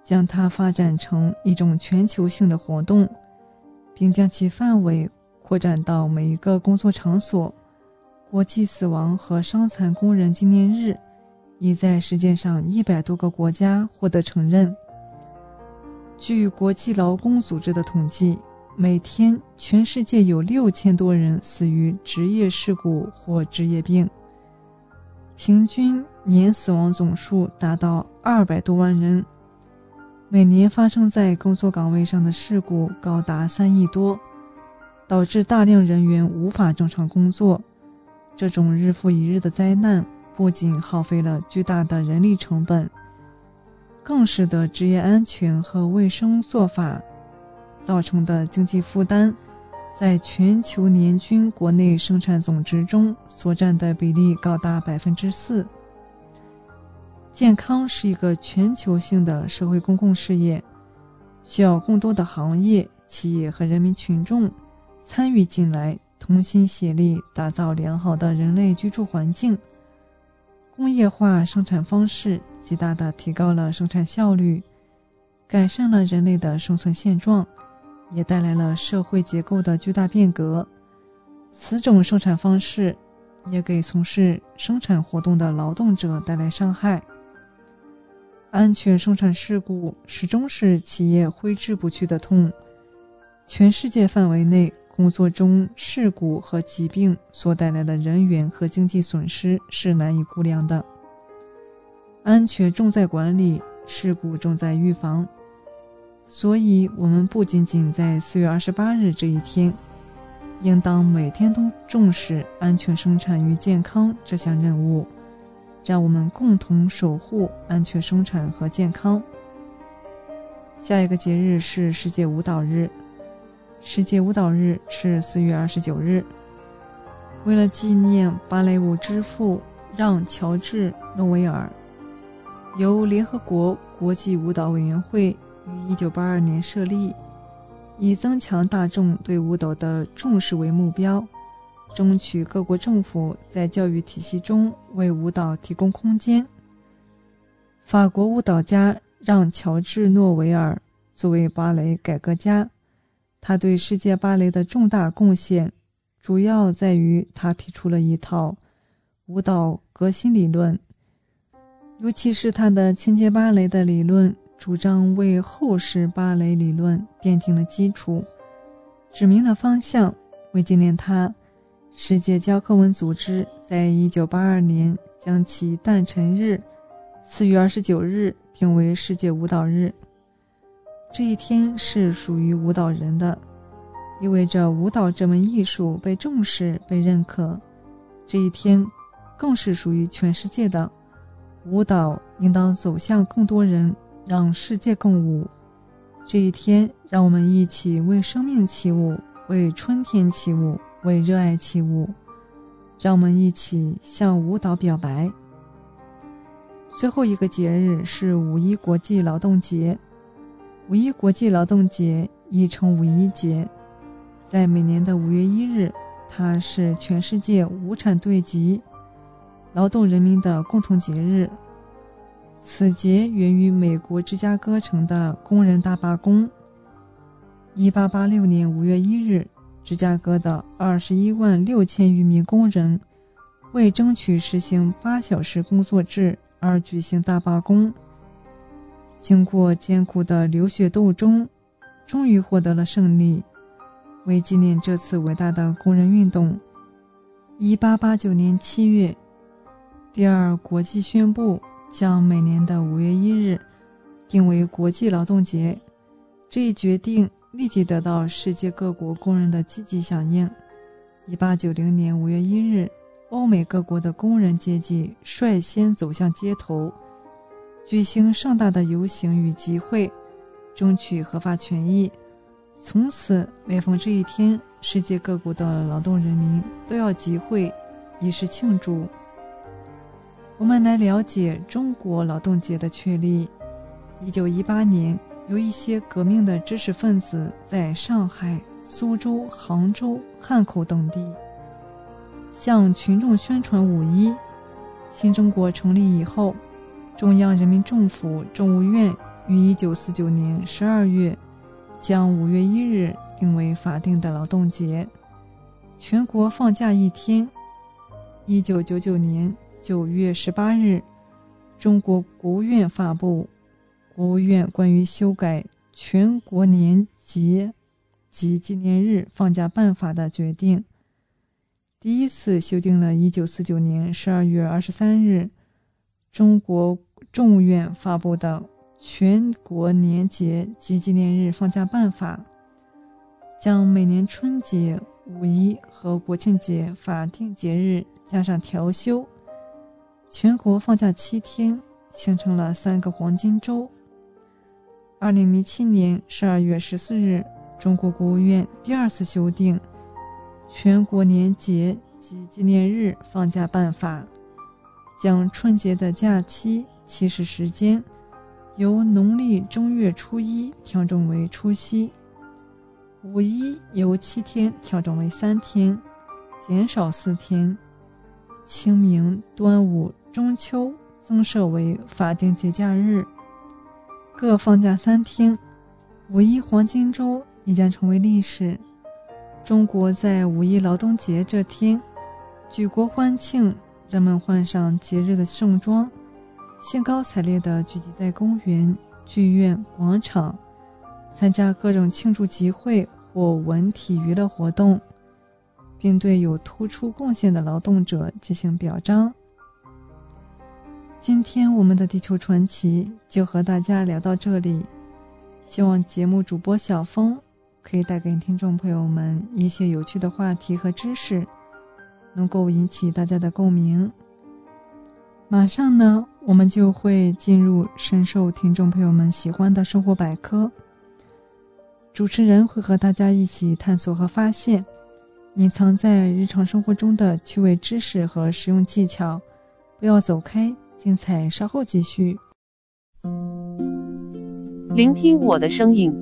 将它发展成一种全球性的活动，并将其范围扩展到每一个工作场所、国际死亡和伤残工人纪念日已在世界上一百多个国家获得承认。据国际劳工组织的统计，每天全世界有六千多人死于职业事故或职业病，平均年死亡总数达到二百多万人。每年发生在工作岗位上的事故高达三亿多，导致大量人员无法正常工作。这种日复一日的灾难不仅耗费了巨大的人力成本，更使得职业安全和卫生做法造成的经济负担，在全球年均国内生产总值中所占的比例高达百分之四。健康是一个全球性的社会公共事业，需要更多的行业、企业和人民群众参与进来。同心协力打造良好的人类居住环境。工业化生产方式极大地提高了生产效率，改善了人类的生存现状，也带来了社会结构的巨大变革。此种生产方式也给从事生产活动的劳动者带来伤害。安全生产事故始终是企业挥之不去的痛。全世界范围内。工作中事故和疾病所带来的人员和经济损失是难以估量的。安全重在管理，事故重在预防。所以，我们不仅仅在四月二十八日这一天，应当每天都重视安全生产与健康这项任务。让我们共同守护安全生产和健康。下一个节日是世界舞蹈日。世界舞蹈日是四月二十九日。为了纪念芭蕾舞之父让·乔治·诺维尔，由联合国国际舞蹈委员会于一九八二年设立，以增强大众对舞蹈的重视为目标，争取各国政府在教育体系中为舞蹈提供空间。法国舞蹈家让·乔治·诺维尔作为芭蕾改革家。他对世界芭蕾的重大贡献，主要在于他提出了一套舞蹈革新理论，尤其是他的清洁芭蕾的理论，主张为后世芭蕾理论奠定了基础，指明了方向。为纪念他，世界教科文组织在一九八二年将其诞辰日四月二十九日定为世界舞蹈日。这一天是属于舞蹈人的，意味着舞蹈这门艺术被重视、被认可。这一天，更是属于全世界的。舞蹈应当走向更多人，让世界共舞。这一天，让我们一起为生命起舞，为春天起舞，为热爱起舞。让我们一起向舞蹈表白。最后一个节日是五一国际劳动节。五一国际劳动节亦称五一节，在每年的五月一日，它是全世界无产阶级劳动人民的共同节日。此节源于美国芝加哥城的工人大罢工。一八八六年五月一日，芝加哥的二十一万六千余名工人为争取实行八小时工作制而举行大罢工。经过艰苦的流血斗争，终于获得了胜利。为纪念这次伟大的工人运动，1889年7月，第二国际宣布将每年的5月1日定为国际劳动节。这一决定立即得到世界各国工人的积极响应。1890年5月1日，欧美各国的工人阶级率先走向街头。举行盛大的游行与集会，争取合法权益。从此，每逢这一天，世界各国的劳动人民都要集会，以示庆祝。我们来了解中国劳动节的确立。一九一八年，有一些革命的知识分子在上海、苏州、杭州、汉口等地向群众宣传五一。新中国成立以后。中央人民政府政务院于一九四九年十二月将五月一日定为法定的劳动节，全国放假一天。一九九九年九月十八日，中国国务院发布《国务院关于修改全国年节及纪念日放假办法》的决定，第一次修订了一九四九年十二月二十三日中国众议院发布的《全国年节及纪念日放假办法》，将每年春节。五一和国庆节法定节日加上调休，全国放假七天，形成了三个黄金周。二零零七年十二月十四日，中国国务院第二次修订《全国年节及纪念日放假办法》，将春节的假期起始时间由农历正月初一调整为除夕。五一由七天调整为三天，减少四天；清明、端午、中秋增设为法定节假日，各放假三天。五一黄金周也将成为历史。中国在五一劳动节这天举国欢庆，人们换上节日的盛装，兴高采烈地聚集在公园、剧院、广场。参加各种庆祝集会或文体娱乐活动，并对有突出贡献的劳动者进行表彰。今天我们的地球传奇就和大家聊到这里，希望节目主播小峰可以带给听众朋友们一些有趣的话题和知识，能够引起大家的共鸣。马上呢，我们就会进入深受听众朋友们喜欢的生活百科。主持人会和大家一起探索和发现隐藏在日常生活中的趣味知识和实用技巧。不要走开，精彩稍后继续。聆听我的声音，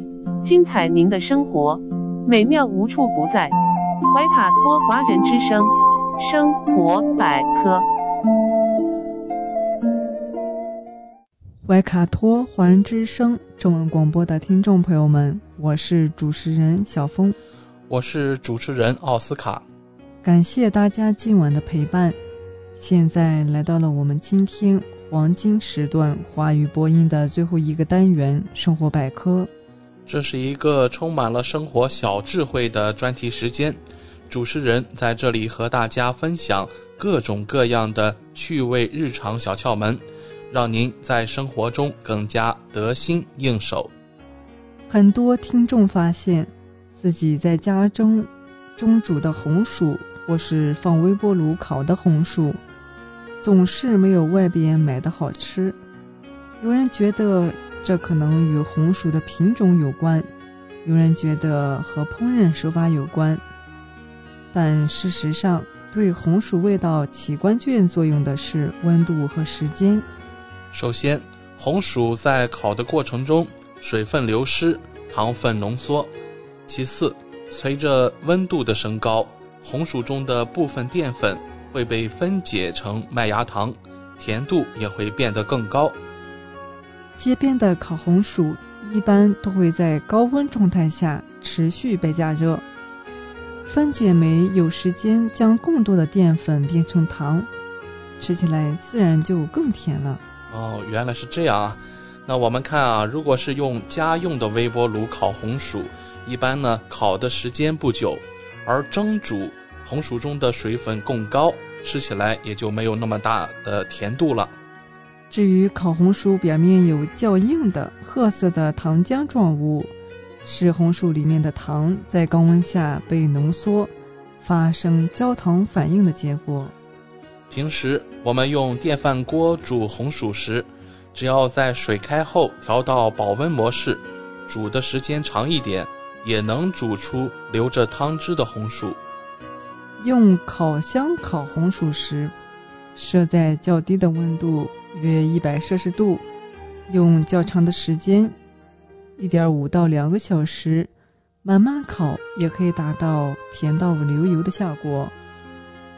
精彩您的生活，美妙无处不在。怀卡托华人之声生活百科。怀卡托华人之声中文广播的听众朋友们，我是主持人小峰，我是主持人奥斯卡，感谢大家今晚的陪伴。现在来到了我们今天黄金时段华语播音的最后一个单元——生活百科。这是一个充满了生活小智慧的专题时间，主持人在这里和大家分享各种各样的趣味日常小窍门。让您在生活中更加得心应手。很多听众发现自己在家中中煮的红薯，或是放微波炉烤的红薯，总是没有外边买的好吃。有人觉得这可能与红薯的品种有关，有人觉得和烹饪手法有关。但事实上，对红薯味道起关键作用的是温度和时间。首先，红薯在烤的过程中，水分流失，糖分浓缩。其次，随着温度的升高，红薯中的部分淀粉会被分解成麦芽糖，甜度也会变得更高。街边的烤红薯一般都会在高温状态下持续被加热，分解酶有时间将更多的淀粉变成糖，吃起来自然就更甜了。哦，原来是这样啊！那我们看啊，如果是用家用的微波炉烤红薯，一般呢烤的时间不久，而蒸煮红薯中的水分更高，吃起来也就没有那么大的甜度了。至于烤红薯表面有较硬的褐色的糖浆状物，是红薯里面的糖在高温下被浓缩，发生焦糖反应的结果。平时我们用电饭锅煮红薯时，只要在水开后调到保温模式，煮的时间长一点，也能煮出留着汤汁的红薯。用烤箱烤红薯时，设在较低的温度，约一百摄氏度，用较长的时间，一点五到两个小时，慢慢烤，也可以达到甜到流油的效果。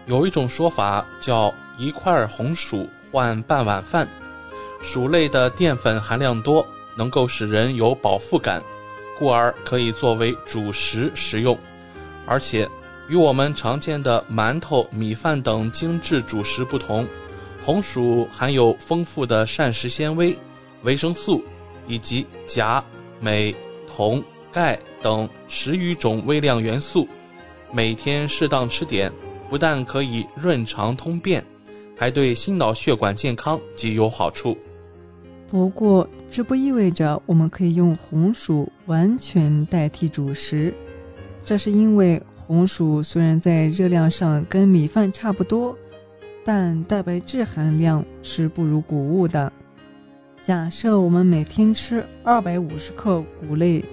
有一种说法叫“一块红薯换半碗饭”，薯类的淀粉含量多，能够使人有饱腹感，故而可以作为主食食用。而且，与我们常见的馒头、米饭等精致主食不同，红薯含有丰富的膳食纤维、维生素以及钾、镁、铜、钙等十余种微量元素。每天适当吃点，不但可以润肠通便，还对心脑血管健康极有好处。不过，这不意味着我们可以用红薯完全代替主食。这是因为红薯虽然在热量上跟米饭差不多，但蛋白质含量是不如谷物的。假设我们每天吃二百五十克谷类，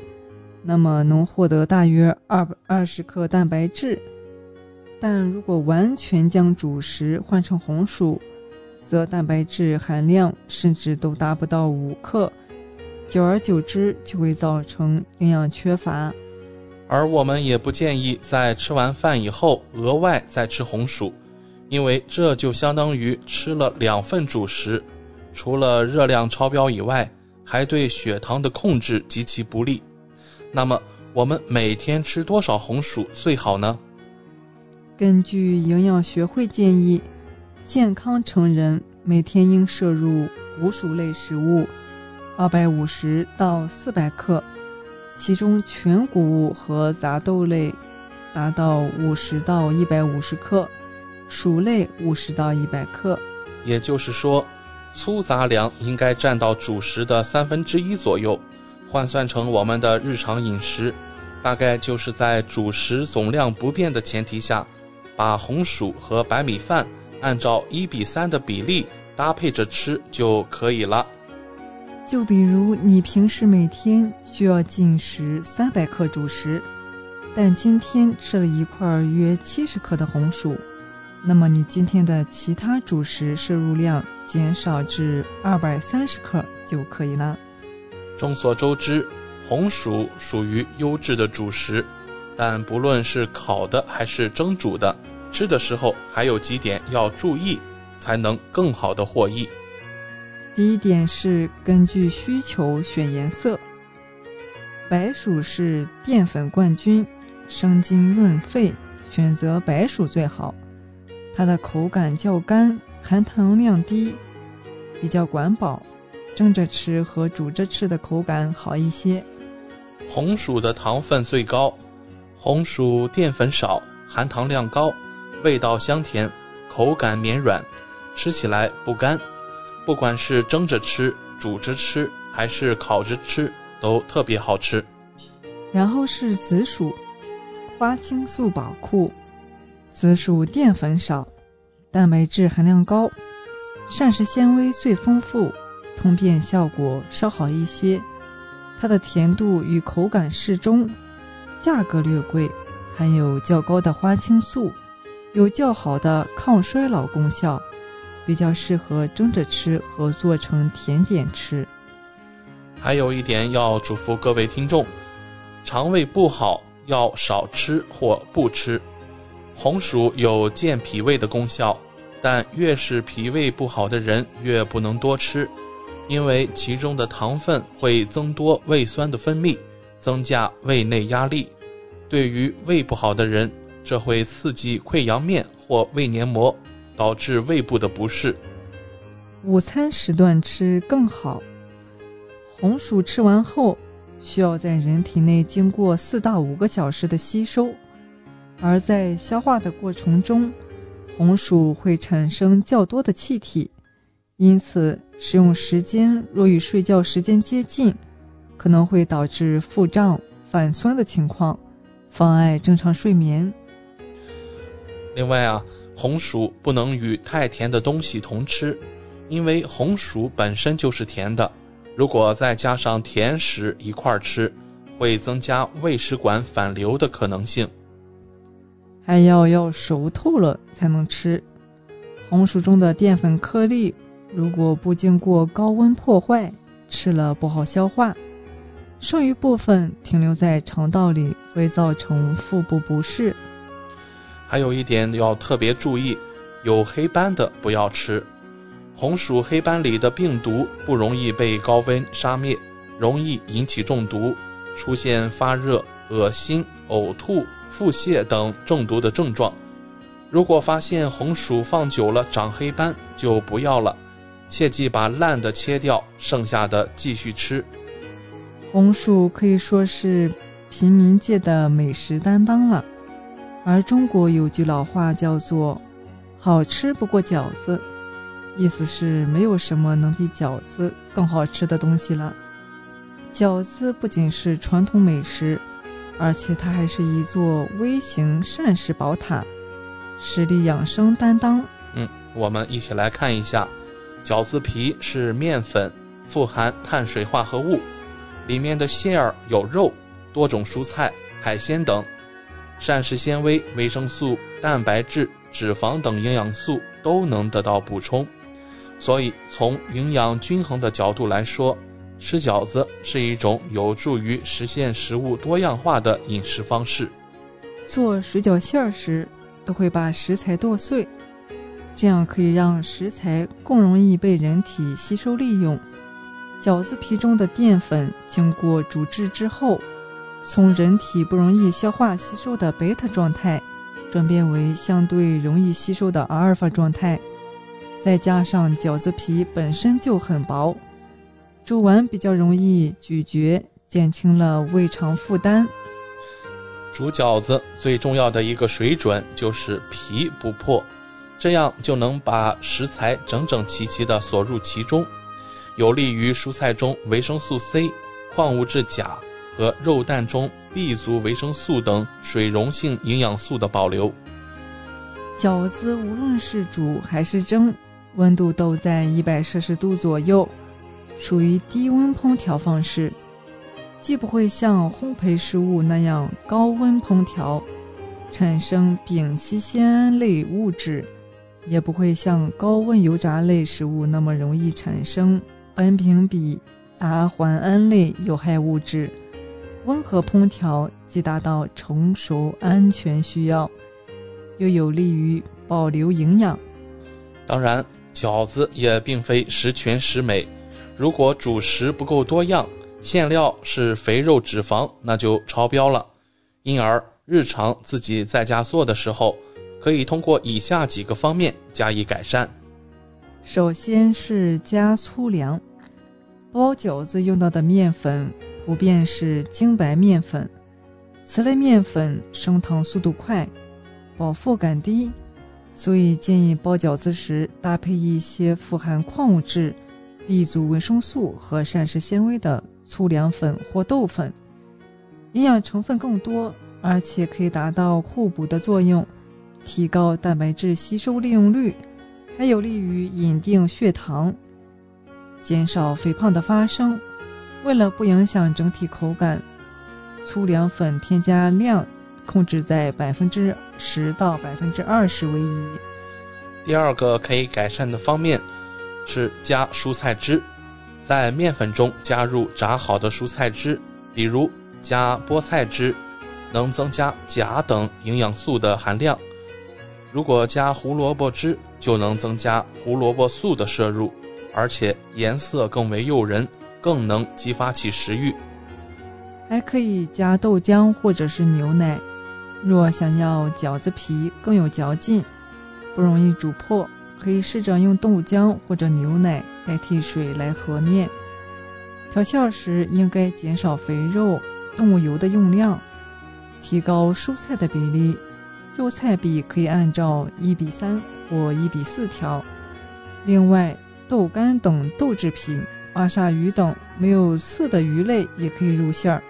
那么能获得大约二百二十克蛋白质。但如果完全将主食换成红薯，则蛋白质含量甚至都达不到五克，久而久之就会造成营养缺乏。而我们也不建议在吃完饭以后额外再吃红薯，因为这就相当于吃了两份主食，除了热量超标以外，还对血糖的控制极其不利。那么，我们每天吃多少红薯最好呢？根据营养学会建议。健康成人每天应摄入谷薯类食物二百五十到四百克，其中全谷物和杂豆类达到五十到一百五十克，薯类五十到一百克。也就是说，粗杂粮应该占到主食的三分之一左右。换算成我们的日常饮食，大概就是在主食总量不变的前提下，把红薯和白米饭。按照一比三的比例搭配着吃就可以了。就比如你平时每天需要进食三百克主食，但今天吃了一块约七十克的红薯，那么你今天的其他主食摄入量减少至二百三十克就可以了。众所周知，红薯属于优质的主食，但不论是烤的还是蒸煮的。吃的时候还有几点要注意，才能更好的获益。第一点是根据需求选颜色。白薯是淀粉冠军，生津润肺，选择白薯最好。它的口感较干，含糖量低，比较管饱，蒸着吃和煮着吃的口感好一些。红薯的糖分最高，红薯淀粉少，含糖量高。味道香甜，口感绵软，吃起来不干。不管是蒸着吃、煮着吃，还是烤着吃，都特别好吃。然后是紫薯，花青素宝库。紫薯淀粉少，蛋白质含量高，膳食纤维最丰富，通便效果稍好一些。它的甜度与口感适中，价格略贵，含有较高的花青素。有较好的抗衰老功效，比较适合蒸着吃和做成甜点吃。还有一点要嘱咐各位听众：肠胃不好要少吃或不吃。红薯有健脾胃的功效，但越是脾胃不好的人越不能多吃，因为其中的糖分会增多胃酸的分泌，增加胃内压力。对于胃不好的人，这会刺激溃疡面或胃黏膜，导致胃部的不适。午餐时段吃更好。红薯吃完后，需要在人体内经过四到五个小时的吸收，而在消化的过程中，红薯会产生较多的气体，因此食用时间若与睡觉时间接近，可能会导致腹胀、反酸的情况，妨碍正常睡眠。另外啊，红薯不能与太甜的东西同吃，因为红薯本身就是甜的，如果再加上甜食一块吃，会增加胃食管反流的可能性。还要要熟透了才能吃。红薯中的淀粉颗粒，如果不经过高温破坏，吃了不好消化，剩余部分停留在肠道里，会造成腹部不适。还有一点要特别注意，有黑斑的不要吃。红薯黑斑里的病毒不容易被高温杀灭，容易引起中毒，出现发热、恶心、呕吐、腹泻等中毒的症状。如果发现红薯放久了长黑斑，就不要了，切记把烂的切掉，剩下的继续吃。红薯可以说是平民界的美食担当了，而中国有句老话叫做“好吃不过饺子”，意思是没有什么能比饺子更好吃的东西了。饺子不仅是传统美食，而且它还是一座微型膳食宝塔。实力养生担当。嗯，我们一起来看一下，饺子皮是面粉，富含碳水化合物，里面的馅儿有肉、多种蔬菜、海鲜等，膳食纤维、维生素、蛋白质、脂肪等营养素都能得到补充。所以，从营养均衡的角度来说，吃饺子是一种有助于实现食物多样化的饮食方式。做水饺馅儿时。都会把食材剁碎，这样可以让食材更容易被人体吸收利用。饺子皮中的淀粉经过煮制之后，从人体不容易消化吸收的贝塔状态，转变为相对容易吸收的阿尔法状态。再加上饺子皮本身就很薄，煮完比较容易咀嚼，减轻了胃肠负担。煮饺子最重要的一个水准就是皮不破，这样就能把食材整整齐齐地锁入其中，有利于蔬菜中维生素 C、矿物质钾和肉蛋中 B 族维生素等水溶性营养素的保留。饺子无论是煮还是蒸，温度都在一百摄氏度左右，属于低温烹调方式。既不会像烘焙食物那样高温烹调产生丙烯酰胺类物质，也不会像高温油炸类食物那么容易产生苯丙芘杂环胺类有害物质。温和烹调既达到成熟安全需要，又有利于保留营养。当然，饺子也并非十全十美，如果主食不够多样。馅料是肥肉脂肪，那就超标了。因而，日常自己在家做的时候，可以通过以下几个方面加以改善。首先是加粗粮，包饺子用到的面粉普遍是精白面粉，此类面粉升糖速度快，饱腹感低，所以建议包饺子时搭配一些富含矿物质、B 族维生素和膳食纤维的。粗粮粉或豆粉，营养成分更多，而且可以达到互补的作用，提高蛋白质吸收利用率，还有利于隐定血糖，减少肥胖的发生。为了不影响整体口感，粗粮粉添加量控制在百分之十到百分之二十为宜。第二个可以改善的方面是加蔬菜汁。在面粉中加入炸好的蔬菜汁，比如加菠菜汁，能增加钾等营养素的含量。如果加胡萝卜汁，就能增加胡萝卜素的摄入，而且颜色更为诱人，更能激发起食欲。还可以加豆浆或者是牛奶。若想要饺子皮更有嚼劲，不容易煮破。可以试着用豆浆或者牛奶代替水来和面。调馅时应该减少肥肉、动物油的用量，提高蔬菜的比例。肉菜比可以按照一比三或一比四调。另外，豆干等豆制品、巴沙鱼等没有刺的鱼类也可以入馅儿，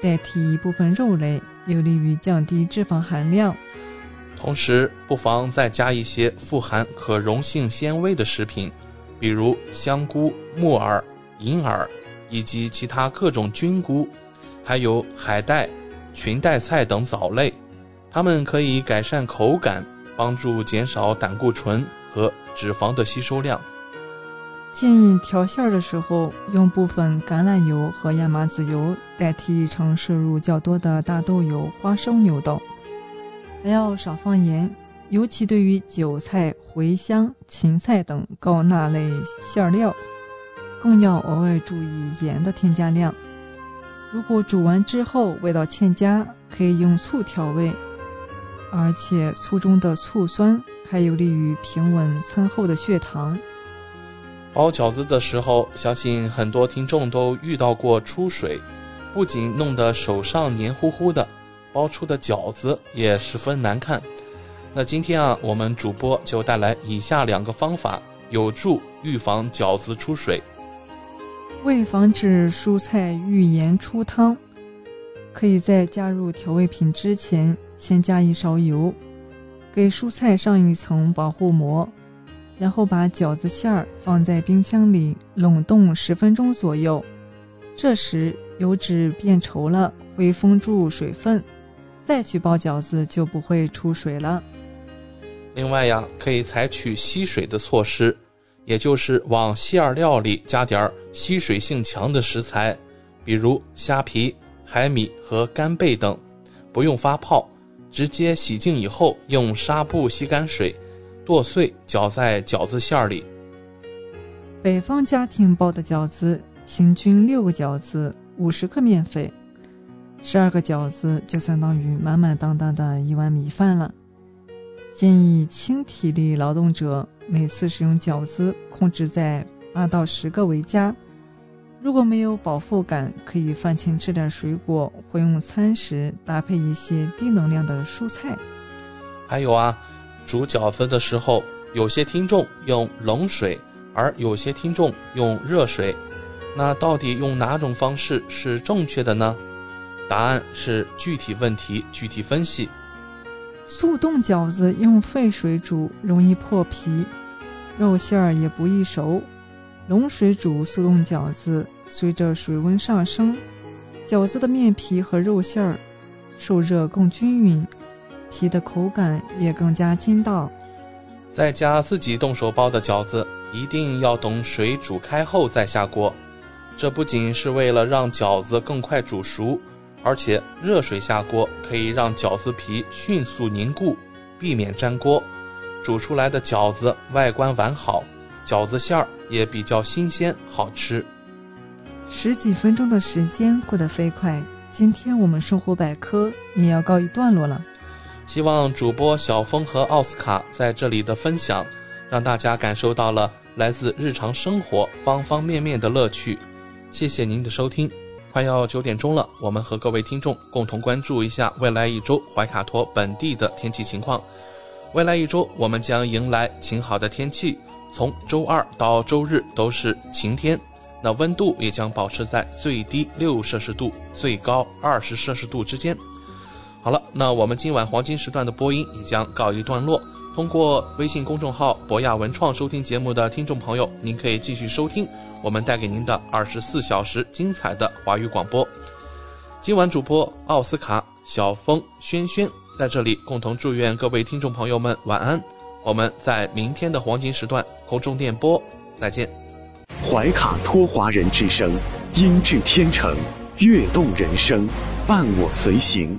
代替一部分肉类，有利于降低脂肪含量。同时，不妨再加一些富含可溶性纤维的食品，比如香菇、木耳、银耳以及其他各种菌菇，还有海带、裙带菜等藻类，它们可以改善口感，帮助减少胆固醇和脂肪的吸收量。建议调馅儿的时候用部分橄榄油和亚麻籽油代替日常摄入较多的大豆油、花生油等。还要少放盐，尤其对于韭菜、茴香、芹菜等高钠类馅料，更要额外注意盐的添加量。如果煮完之后味道欠佳，可以用醋调味，而且醋中的醋酸还有利于平稳餐后的血糖。包饺子的时候，相信很多听众都遇到过出水，不仅弄得手上黏糊糊的，包出的饺子也十分难看。那今天啊，我们主播就带来以下两个方法，有助预防饺子出水。为防止蔬菜遇盐出汤，可以在加入调味品之前，先加一勺油，给蔬菜上一层保护膜，然后把饺子馅儿放在冰箱里冷冻十分钟左右。这时油脂变稠了，会封住水分，再去包饺子就不会出水了。另外呀，可以采取吸水的措施。也就是往馅料里加点儿吸水性强的食材，比如虾皮、海米和干贝等，不用发泡，直接洗净以后用纱布吸干水，剁碎搅在饺子馅儿里。北方家庭包的饺子，平均六个饺子五十克面粉，十二个饺子就相当于满满当当的一碗米饭了。建议轻体力劳动者。每次使用饺子控制在八到十个为佳。如果没有饱腹感，可以饭前吃点水果，或用餐时搭配一些低能量的蔬菜。还有啊，煮饺子的时候，有些听众用冷水，而有些听众用热水。那到底用哪种方式是正确的呢？答案是具体问题具体分析。速冻饺子用沸水煮容易破皮。肉馅儿也不易熟，冷水煮速冻饺子，随着水温上升，饺子的面皮和肉馅儿受热更均匀，皮的口感也更加筋道。在家自己动手包的饺子，一定要等水煮开后再下锅。这不仅是为了让饺子更快煮熟，而且热水下锅可以让饺子皮迅速凝固，避免粘锅。煮出来的饺子外观完好，饺子馅儿也比较新鲜好吃。十几分钟的时间过得飞快，今天我们生活百科也要告一段落了。希望主播小峰和奥斯卡在这里的分享，让大家感受到了来自日常生活方方面面的乐趣。谢谢您的收听，快要九点钟了，我们和各位听众共同关注一下未来一周怀卡托本地的天气情况。未来一周，我们将迎来晴好的天气，从周二到周日都是晴天。那温度也将保持在最低六摄氏度、最高二十摄氏度之间。好了，那我们今晚黄金时段的播音也将告一段落。通过微信公众号“博雅文创”收听节目的听众朋友，您可以继续收听我们带给您的二十四小时精彩的华语广播。今晚主播奥斯卡、小峰、轩轩。在这里，共同祝愿各位听众朋友们晚安。我们在明天的黄金时段空中电波再见。怀卡托华人之声，音质天成，悦动人生，伴我随行。